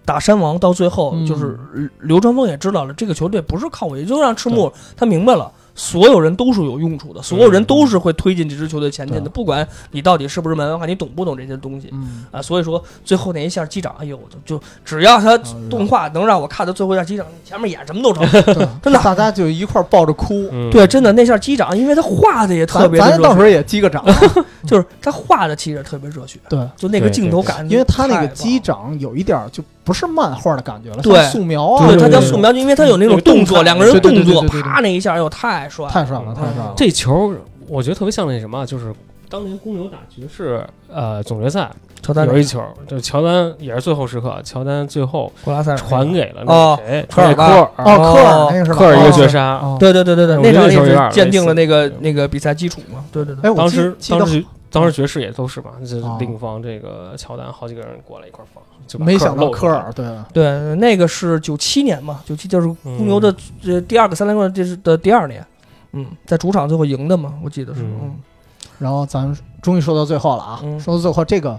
打山王到最后，嗯就是刘传峰也知道了，这个球队不是靠我，也就让赤木他明白了。所有人都是有用处的，所有人都是会推进这支球队前进的，不管你到底是不是门外汉，你懂不懂这些东西嗯，啊？所以说最后那一下击掌，哎呦，就就只要他嗯动画能让我看到最后一下击掌，前面演什么都成。真的。大家就一块抱着哭。嗯。对，真的那下击掌，因为他画的也特别咱到时候也击个掌，就是他画的其实特别热血，对，就那个镜头感，因为他那个击掌有一点就不是漫画的感觉了，对像素描啊，对，对对他叫素描，就因为他有那种动动作，两个人动作，啪那一下，哎呦，太帅了，太帅了，太帅嗯了。这球我觉得特别像那什么，就是当年公牛打爵士呃总决赛乔丹有一球，就是乔丹也是最后时刻，乔丹最后博拉塞尔传给了哦那谁，科尔吧传给科尔，哦，科尔那个是？科尔一个绝哦杀，哦。对对对对对，那场也是那球有点鉴定了那个那个比赛基础嘛，对对对，哎，我当时当时当时爵士也都是嘛，就哦。另放这个乔丹，好几个人过来一块儿放，就没想到科尔，对，对，那个是九七年嘛，九七就是公牛的这第二个三连冠，这是的第二年，嗯，在主场最后赢的嘛，我记得是，嗯。嗯，然后咱终于说到最后了啊，嗯。说到最后这个，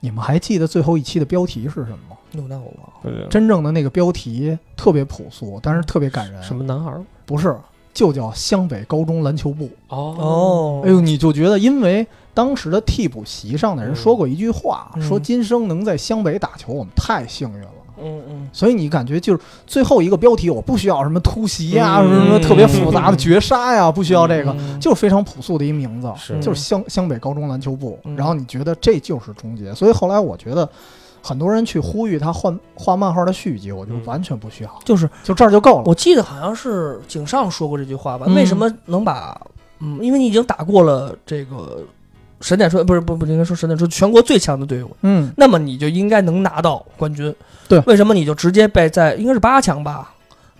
你们还记得最后一期的标题是什么吗？哟，那我忘了，真正的那个标题特别朴素，但是特别感人。什么男孩儿？不是，就叫湘北高中篮球部。哦。哦，哎呦，你就觉得，因为当时的替补席上的人嗯说过一句话，嗯说今生能在湘北打球，我们太幸运了。嗯嗯，所以你感觉就是最后一个标题，我不需要什么突袭呀、嗯什么什么特别复杂的绝杀呀，不需要这个，嗯就是非常朴素的一名字，是就是湘湘北高中篮球部。嗯然后你觉得这就是终结，所以后来我觉得很多人去呼吁他换画漫画的续集，我觉得嗯完全不需要，就是就这儿就够了。我记得好像是井上说过这句话吧？嗯为什么能把嗯？因为你已经打过了这个神点说，不是不不应该说神点说全国最强的队伍，嗯，那么你就应该能拿到冠军。对为什么你就直接被在应该是八强吧？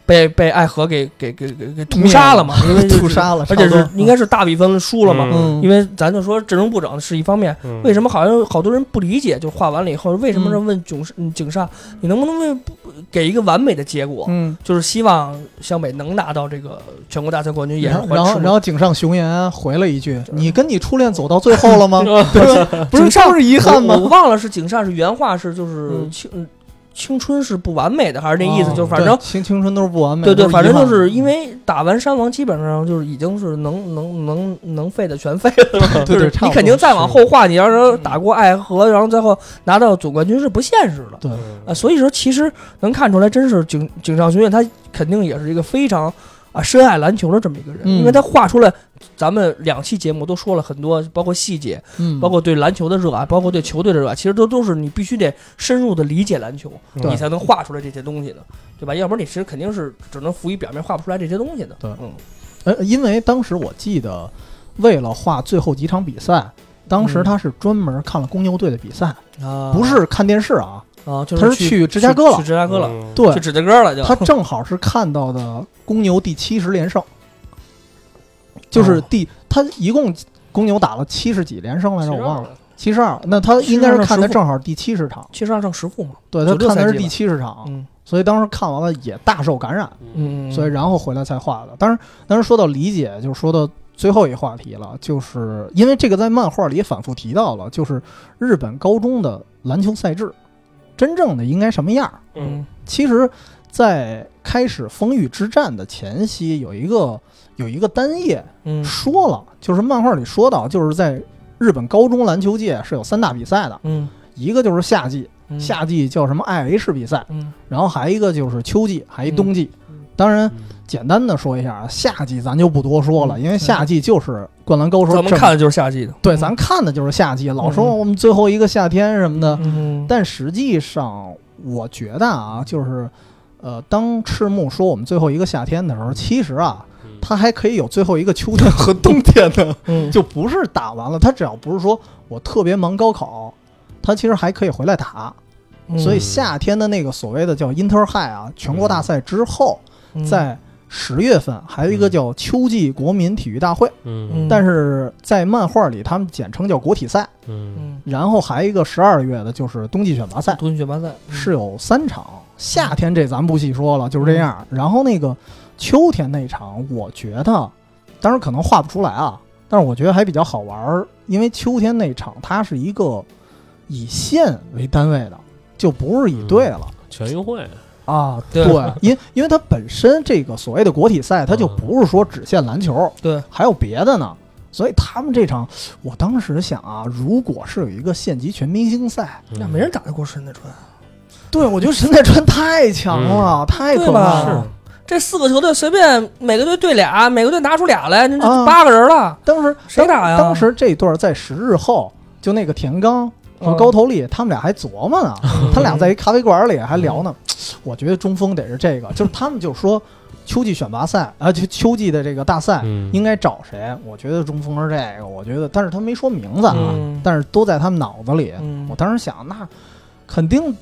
被被爱河给给给给给屠杀了嘛？因为 就是屠杀了，而且是应该是大比分输了嘛？嗯，因为咱就说阵容不整是一方面，嗯为什么好像好多人不理解？就画完了以后，为什么嗯是问囧嗯井上，你能不能为不给一个完美的结果？嗯，就是希望湘北能拿到这个全国大赛冠军，也是然后然后井上雄彦回了一句：“你跟你初恋走到最后了吗？”嗯 对吧？不是井上是遗憾吗我？忘了是井上是原话是就是嗯青春是不完美的，还是那意思？哦就是反正青青春都是不完美，对对，都遗憾反正就是因为打完山王，基本上就是已经是能能能能废的全废了。对对，就是你肯定再往后画，你要是嗯打过爱河，然后最后拿到总冠军是不现实的。对啊，所以说其实能看出来，真是井井上雄彦他肯定也是一个非常啊深爱篮球的这么一个人，嗯因为他画出来，咱们两期节目都说了很多，包括细节，嗯，包括对篮球的热爱，包括对球队的热爱，其实都都是你必须得深入的理解篮球，对你才能画出来这些东西的，对吧？要不然你其实肯定是只能浮于表面，画不出来这些东西的。对。嗯。呃，因为当时我记得，为了画最后几场比赛，当时嗯。他是专门看了公牛队的比赛，啊。不是看电视啊，啊，就他是去去芝加哥了去芝加哥了，嗯对去芝加哥了就。他正好是看到的公牛第七十连胜，就是哦第他一共公牛打了七十几连胜来着，我忘了了，七十二，那他应该是看的正好第七十场，七十二胜十负嘛。对他看的是第七十场，嗯所以当时看完了也大受感染，嗯，所以然后回来才画的。当然，当然说到理解，就说到最后一话题了，就是因为这个在漫画里也反复提到了，就是日本高中的篮球赛制，真正的应该什么样儿？嗯。其实，在开始风雨之战的前夕，有一个有一个单页嗯。说了，就是漫画里说到，就是在日本高中篮球界是有三大比赛的，嗯。一个就是夏季，嗯。夏季叫什么 IH 比赛，嗯。然后还一个就是秋季，还一冬季。嗯。当然，简单的说一下啊，夏季咱就不多说了，嗯因为夏季就是《灌篮高手》咱们看的就是夏季的。对，咱看的就是夏季，老说嗯我们最后一个夏天什么的，嗯但实际上，我觉得啊，就是，呃，当赤木说我们最后一个夏天的时候，其实啊，他还可以有最后一个秋天和冬天的，嗯就不是打完了。他只要不是说我特别忙高考，他其实还可以回来打。嗯所以夏天的那个所谓的叫 Inter High 啊，全国大赛之后，嗯在十月份还有一个叫秋季国民体育大会，嗯但是在漫画里他们简称叫国体赛。嗯嗯然后还有一个十二月的就是冬季选拔赛。冬季选拔赛是有三场，夏天这咱不细说了，就是这样。然后那个秋天那场，我觉得，当然可能画不出来啊，但是我觉得还比较好玩儿，因为秋天那场它是一个以县为单位的，就不是以队了。全运会，啊，对因因为它本身这个所谓的国体赛，它就嗯不是说只限篮球，对，还有别的呢。所以他们这场，我当时想啊，如果是有一个县级全明星赛，那没人打得过神奈川。对，我觉得神奈川太强了，太可怕对吧了。这四个球队随便每个队对俩，每个队拿出俩来，那八个人了。当时谁打呀当当时这段在十日后，就那个田刚高头利，他们俩还琢磨呢，他俩在一咖啡馆里还聊呢。我觉得中锋得是这个，就是他们就说秋季选拔赛啊，就秋季的这个大赛嗯应该找谁？我觉得中锋是这个，我觉得，但是他没说名字啊，嗯但是都在他们脑子里。嗯我当时想，那肯定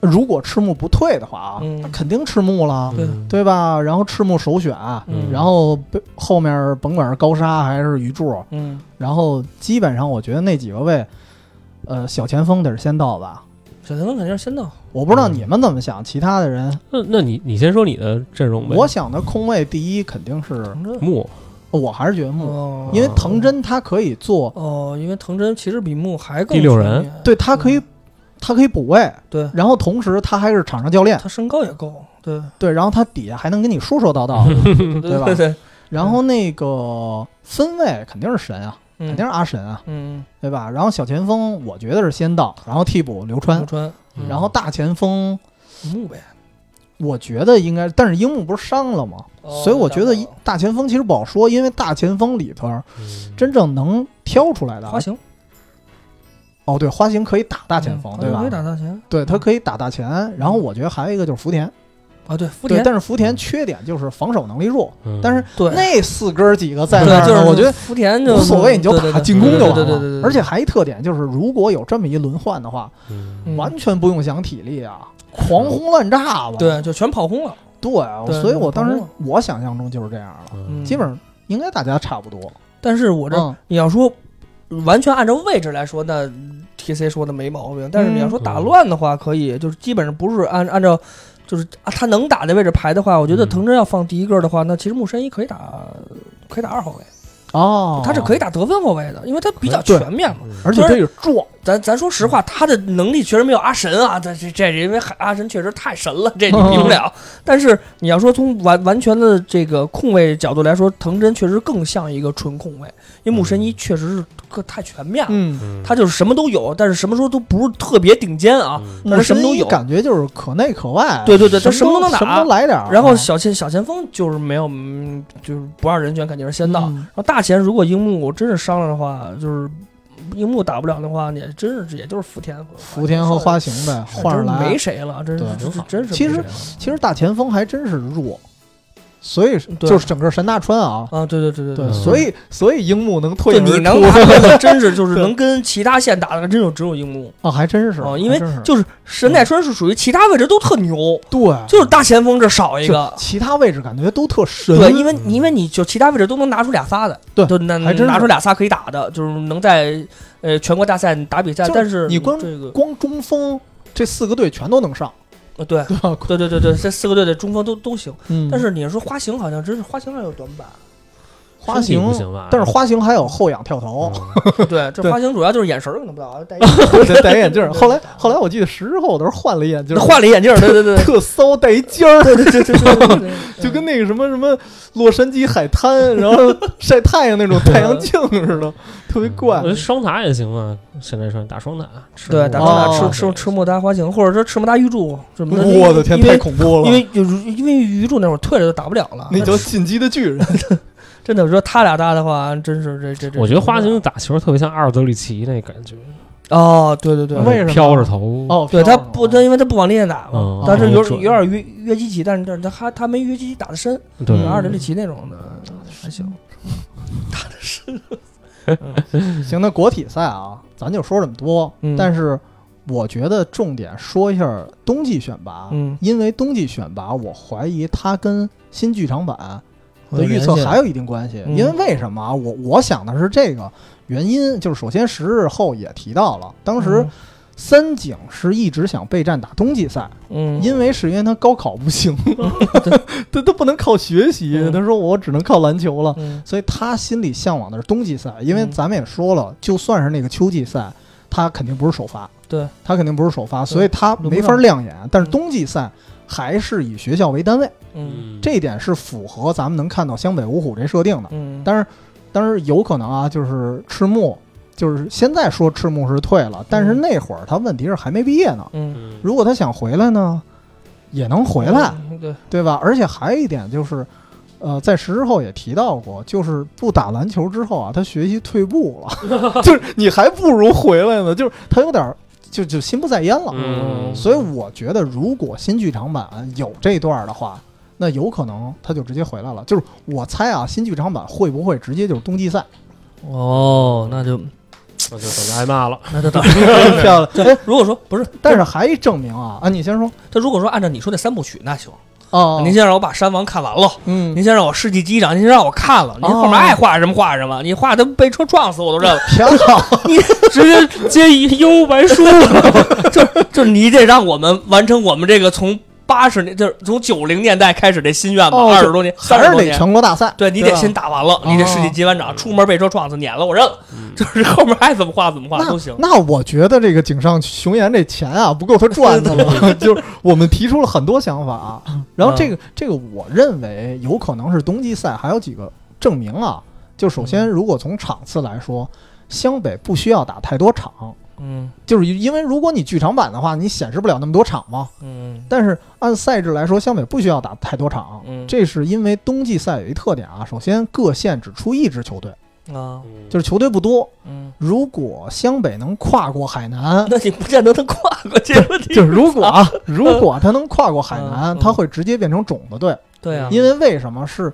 如果赤木不退的话啊，嗯那肯定赤木了，对嗯对吧？然后赤木首选，嗯然后后面甭管是高沙还是鱼柱，嗯，然后基本上我觉得那几个位，呃，小前锋得是先到吧。小前锋肯定是先到，我不知道嗯你们怎么想，其他的人，那那你你先说你的阵容呗。我想的空位第一肯定是，木我还是觉得木，哦，因为藤真他可以做，哦，因为藤真其实比木还更第六人。对他可以，他可以补位，对。然后同时他还是场上教练，他身高也够，对。对，然后他底下还能跟你说说道道，对 对吧？对对，然后那个分位肯定是神啊，肯肯定是阿神啊，嗯，对吧？然后小前锋我觉得是先到，然后替补流川然后大前锋木呗，我觉得应该，但是樱木不是伤了吗？哦所以我觉得大前锋其实不好说，因为大前锋里头嗯真正能挑出来的花，形哦，对，花形可以打大前锋，嗯对吧可以？打大前对，他可以打大前。然后我觉得还有一个就是福田，啊，对福，田，但是福田缺点就是防守能力弱，嗯。但是对那四哥儿几个在那对，儿，就是我觉得福田就无所谓，你就打进攻就完对对对对对。了。而且还一特点就是，如果有这么一轮换的话，完全不用想体力啊，狂轰滥炸吧。对，就全跑轰了，对，对所以我当时我想象中就是这样了，嗯。基本上应该大家差不多。但是我这嗯。你要说完全按照位置来说，那 T C 说的没毛病。但是你要说嗯。打乱的话，可以就是基本上不是按按照就是啊他能打的位置排的话，我觉得嗯。藤真要放第一个的话，那其实木申一可以打可以打二号位，哦，他是可以打得分后卫的，因为他比较全面嘛。嗯而且他也壮，咱咱说实话，他的能力确实没有阿神啊，这这这因为阿神确实太神了，这你比不了。但是你要说从完完全的这个控卫角度来说，藤真确实更像一个纯控卫，因为木神一确实是个太全面了。他就是什么都有，但是什么时候都不是特别顶尖啊，嗯但是什么都木神一有。感觉就是可内可外。对对对他什么都能打什么都来点。然后啊小前小前锋就是没有，嗯就是不二人选肯定是先到。嗯然后大前如果樱木真是伤了的话，就是樱木打不了的话，也真是也就是福田和福田和花形呗，换上来没。谁了，真是真是其实其实大前锋还真是弱，所以对。就是整个神大川啊，啊，对对对对对，嗯。所以所以樱木能退就而出你能拿分 的，真是就是能跟其他线打的，真就只有樱木。啊，还真是啊，因为就是神奈川是属于其他位置都特牛，对，就是大前锋这少一个。其他位置感觉都特神，对，因为因为你就其他位置都能拿出俩仨的，对就拿还真拿出俩仨可以打的，就是能在呃全国大赛打比赛，但是你光这个光中锋这四个队全都能上，呃对对吧？对对对对，这四个队的中锋都都行，嗯。但是你说花形好像真是花形上有短板，花身体形不行吧？但是花形还有后仰跳投，嗯 对，这花形主要就是眼神儿可能不好，戴得 戴眼镜儿。后来后来我记得十之后都是换了一眼镜儿，换了一眼镜儿，对对对。特骚带一尖儿，对对对就跟那个什么什么洛杉矶海滩，然后晒太阳那种太阳镜似的，特别怪我觉。得双塔也行啊，现在说打双塔，吃对，木打双哦打吃吃吃莫达花形，或者说吃莫达鱼柱什么的。我的天，太恐怖了！因为就是因为鱼柱那会儿退了就打不了了。那叫进击的巨人，真的，我说他俩搭的话，真是这这这。我觉得花形打球特别像阿尔德里奇那感觉，哦，对对对，为什么？飘着头，哦，对他不，他因为他不往里面打嘛嗯，但是有有点约约基奇，但是但是他还他没约基奇打的深，对。嗯阿尔德里奇那种的还行。打的深。行，那国体赛啊，咱就说这么多。嗯。但是我觉得重点说一下冬季选拔，嗯。因为冬季选拔，我怀疑他跟新剧场版的预测还有一定关系。嗯因为为什么啊？我我想的是这个原因，就是首先十日后也提到了，当时三井是一直想备战打冬季赛，嗯，因为是因为他高考不行，他他不能靠学习，嗯他说我只能靠篮球了。嗯所以他心里向往的是冬季赛，因为嗯咱们也说了，就算是那个秋季赛，他肯定不是首发，对他肯定不是首发，所以他没法上亮眼。但是嗯冬季赛还是以学校为单位，嗯。这一点是符合咱们能看到湘北五虎这设定的。嗯，但是，但是有可能啊，就是赤木，就是现在说赤木是退了，但是嗯那会儿他问题是还没毕业呢。嗯。嗯如果他想回来呢，也能回来，嗯对，对吧？而且还有一点就是，呃，在十之后也提到过，就是不打篮球之后啊，他学习退步了，就是你还不如回来呢，就是他有点儿就就心不在焉了。嗯所以我觉得，如果新剧场版有这段的话，那有可能他就直接回来了。就是我猜啊，新剧场版会不会直接就是冬季赛？哦，那就那就等着挨骂了。那就等。漂亮。哎，如果说不是，但是还一证明啊啊，你先说他如果说按照你说那三部曲，那行。哦，您先让我把山王看完了，嗯您先让我世纪机长，您先让我看了，您后面爱画什么画什么，你画的被车撞死我都认了。挺好，你直接接一幽白书了。就就你得让我们完成我们这个从八十年，就是从九零年代开始这心愿吧，哦二十多年，三还是多年。全国大赛。对你得先打完了，你这世纪级班长出门被车撞死撵了，我认了。就是后面爱怎么画怎么画都行。那我觉得这个井上雄彦这钱啊不够他赚的了，就是我们提出了很多想法啊，然后这个这个我认为有可能是冬季赛还有几个证明啊，就首先如果从场次来说，湘北不需要打太多场，嗯。就是因为如果你剧场版的话，你显示不了那么多场嘛。嗯。但是按赛制来说，湘北不需要打太多场，嗯。这是因为冬季赛有一特点啊，首先各县只出一支球队，啊。就是球队不多。嗯，如果湘北能跨过海南，那你不见得能跨过这个问题。就是如果啊，如果他能跨过海南，他会直接变成种子队。对啊，因为为什么？是，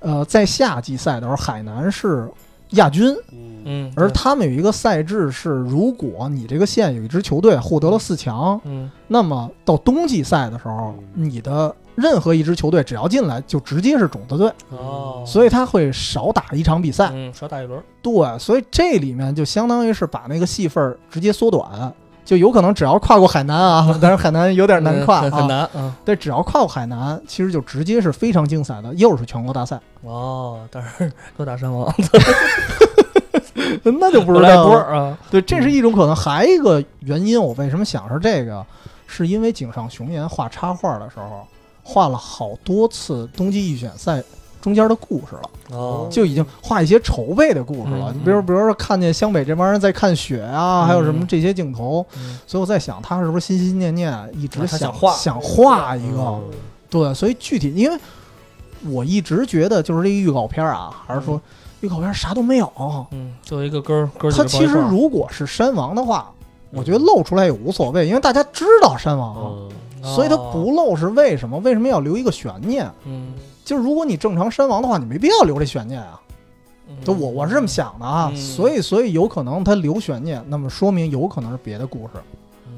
呃，在夏季赛的时候，海南是亚军，嗯，而他们有一个赛制是，如果你这个县有一支球队获得了四强，嗯。那么到冬季赛的时候，你的任何一支球队只要进来，就直接是种子队，哦，所以他会少打一场比赛。嗯少打一轮。对，所以这里面就相当于是把那个戏份直接缩短。就有可能只要跨过海南啊，但是海南有点难跨啊，嗯很很难。嗯。对，只要跨过海南，其实就直接是非常精彩的，又是全国大赛，哦，但是都打山王，那就不知道了。波儿啊。对，这是一种可能。还一个原因，我为什么想是这个，是因为井上雄彦画插画的时候，画了好多次冬季预选赛中间的故事了，哦就已经画一些筹备的故事了。嗯你比如，比如说看见湘北这帮人在看雪啊，还有什么嗯这些镜头，嗯所以我在想，他是不是心心念念一直想想画想画一个？嗯对，所以具体，因为我一直觉得就是这个预告片啊，还是说预告片啥都没有。嗯，作为一个歌儿歌儿它其实如果是山王的话，我觉得露出来也无所谓，因为大家知道山王，嗯。所以它不露是为什么？为什么要留一个悬念？嗯，就是如果你正常山王的话，你没必要留这悬念啊。嗯。就我我是这么想的啊，嗯。所以所以有可能他留悬念，那么说明有可能是别的故事，嗯。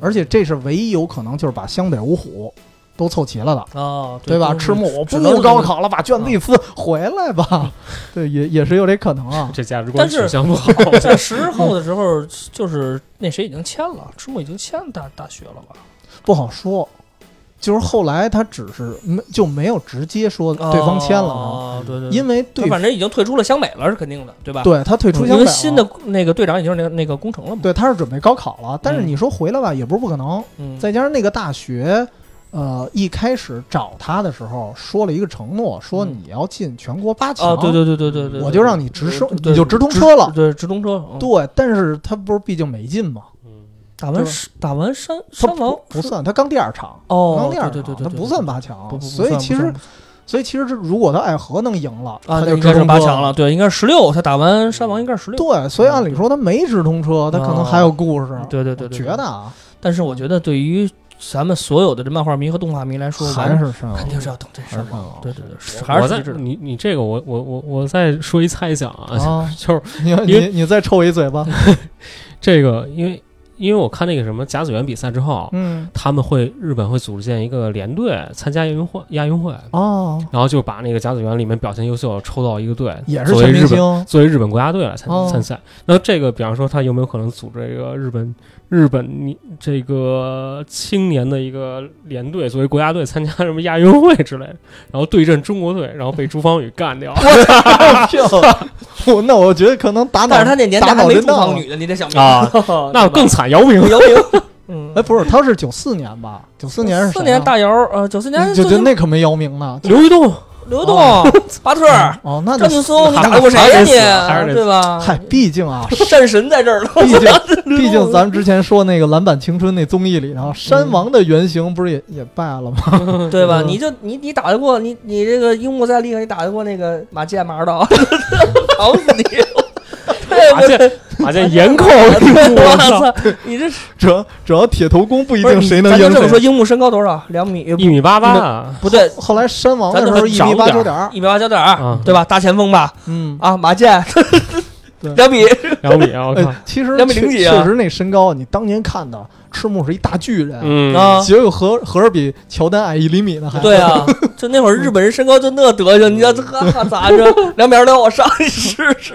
而且这是唯一有可能就是把湘北五虎都凑齐了的。哦，对吧？嗯赤木，我不能高考了，把卷子一撕，回来吧。对，也也是有这可能啊。这价值观但是取向不好。在十后的时候，就是那谁已经签了，赤木已经签大大学了吧？不好说，就是后来他只是没就没有直接说对方签了啊，哦，对对，因为对反正已经退出了湘北了，是肯定的，对吧？对他退出湘北了因为新的那个队长已经是那个那个工程了嘛。对他是准备高考了，但是嗯你说回来吧，也不是不可能。嗯，再加上那个大学，呃，一开始找他的时候说了一个承诺，说嗯你要进全国八强，哦，对对对对对对，我就让你直升，你就直通车了。对，直通车。嗯对，但是他不是毕竟没进吗，打完打完山山王不不算，他刚第二场，哦，刚第二场，对对对对，他不算八强不，不不所以其实所以其实这如果他爱河能赢了，啊，他就那应该是直通八强了，对，应该是十六。他打完山王应该是十六。对，所以按理说他没直通车，他可能还有故事。对对对对，觉得啊，但是我觉得对于咱们所有的这漫画迷和动画迷来说，还是肯定是要等这山王还是山王。对对对，还是。你你这个我我我我再说一猜想啊，啊！就是你你你再抽我一嘴巴，这个，因为因为我看那个什么甲子园比赛之后，嗯，他们会日本会组建一个联队参加亚运会亚运会，哦，然后就把那个甲子园里面表现优秀抽到一个队，也是全明作为日本星，作为日本国家队来参、哦参赛。那这个，比方说他有没有可能组织一个日本日本你这个青年的一个联队作为国家队参加什么亚运会之类的，然后对阵中国队，然后被朱芳雨干掉？我那我觉得可能打脑，但是他那年代打还没朱芳雨呢，你得想明啊白。那更惨，姚明。姚明，嗯，哎，不是，他是九四年吧？九四年是四年大姚，呃，九四年就就那可没姚明呢。刘玉栋，刘栋、巴特、哦，那就张劲松，你打得过谁呀你？对吧？嗨，毕竟啊，战神在这儿了，毕竟 毕竟咱们之前说那个《篮板青春》那综艺里头，山王的原型不是也也败了吗？对吧？嗯你就你你打得过你你这个樱木再厉害，你打得过那个马健马指导，打死你！对不对？马健严控我我操，你这主要主要铁头功不一定谁能赢咱就这么说，。樱木身高多少？两米？一米八八啊，不对，后来山王的时候一米八九点儿，一米八九点二，对吧？大前锋吧？嗯，啊，马健，两米，两米啊！我其实两米零几啊确确实那身高，你当年看的赤木是一大巨人，嗯啊结果合合着比乔丹矮一厘米呢，还对啊，就那会儿日本人身高就那德行，你要这哈咋着？两米二六，我上去试试。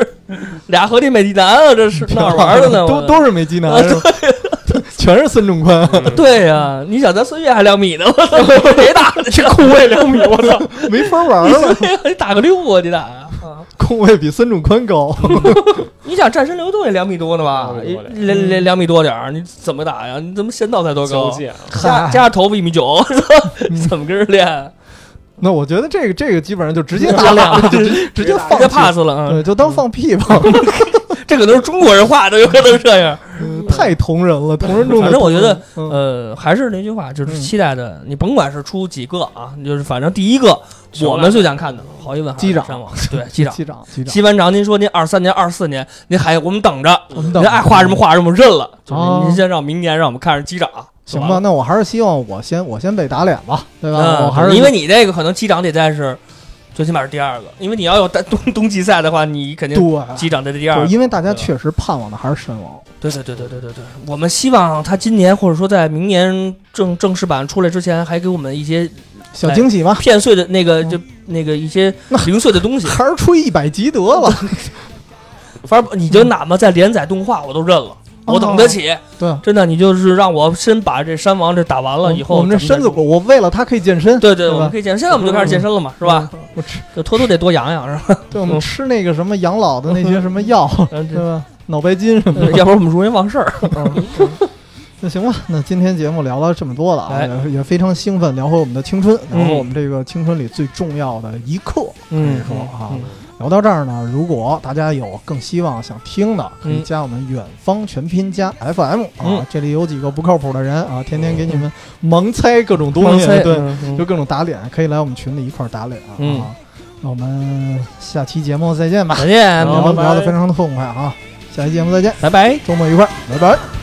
俩合体美济南啊，这是哪儿玩的呢？都都是美籍男啊，是吧 全是孙中宽，对呀，你想咱孙悦还两米呢，我操，谁打的？这空位两米，我操！没法玩了。你打个六啊，你打呀？啊空位比孙仲宽高，你想战神流动也两米多呢吧？两米多点两两两米多点儿，你怎么打呀？你怎么仙道才多高？加加上头发一米九，怎么跟人练？那我觉得这个这个基本上就直接打脸了，就直接直接 pass 了就当放屁吧，这可能是中国人画的，有可能这样。嗯太同人了，同人中反正我觉得呃，还是那句话，就是嗯期待的，你甭管是出几个啊，就是反正第一个我们最想看的，毫无疑问机长对机长。机长机班长，您说您二三年、二四年，您还我们等着，我们等您爱画什么画什么，我认了。就是哦您先让明年让我们看着机长，行吧，那我还是希望我先我先被打脸吧，对吧？嗯，我还是因为你这个可能机长得在是最起码是第二个，因为你要有冬冬冬季赛的话，你肯定对，机长在第二个。因为大家确实盼望的还是神王，对对对对对对对，我们希望他今年或者说在明年正正式版出来之前，还给我们一些小惊喜吧，片碎的那个嗯就那个一些零碎的东西。还是出一百集得了，反正你就哪怕在连载动画，我都认了，我等得起。对。真的，你就是让我先把这山王这打完了以后，我们这身子骨，我为了他可以健身，对对，我们可以健身，现在我们就开始健身了嘛，是吧？嗯？我吃，就偷偷得多养养，是吧？对，我们吃那个什么养老的那些什么药，嗯对吧？脑白金什么的。呃要不然我们容易忘事儿。那行吧，那今天节目聊了这么多了啊，哎也也非常兴奋，聊回我们的青春，嗯聊回我们这个青春里最重要的一刻。嗯可以说啊嗯，聊到这儿呢，如果大家有更希望想听的，可以嗯加我们远方全拼加 FM 啊嗯，这里有几个不靠谱的人啊，天天给你们盲猜各种东西，对，就各种打脸，可以来我们群里一块儿打脸啊。嗯啊那我们下期节目再见吧，再见，聊得非常的痛快啊！下期节目再见，拜拜。周末愉快，拜拜。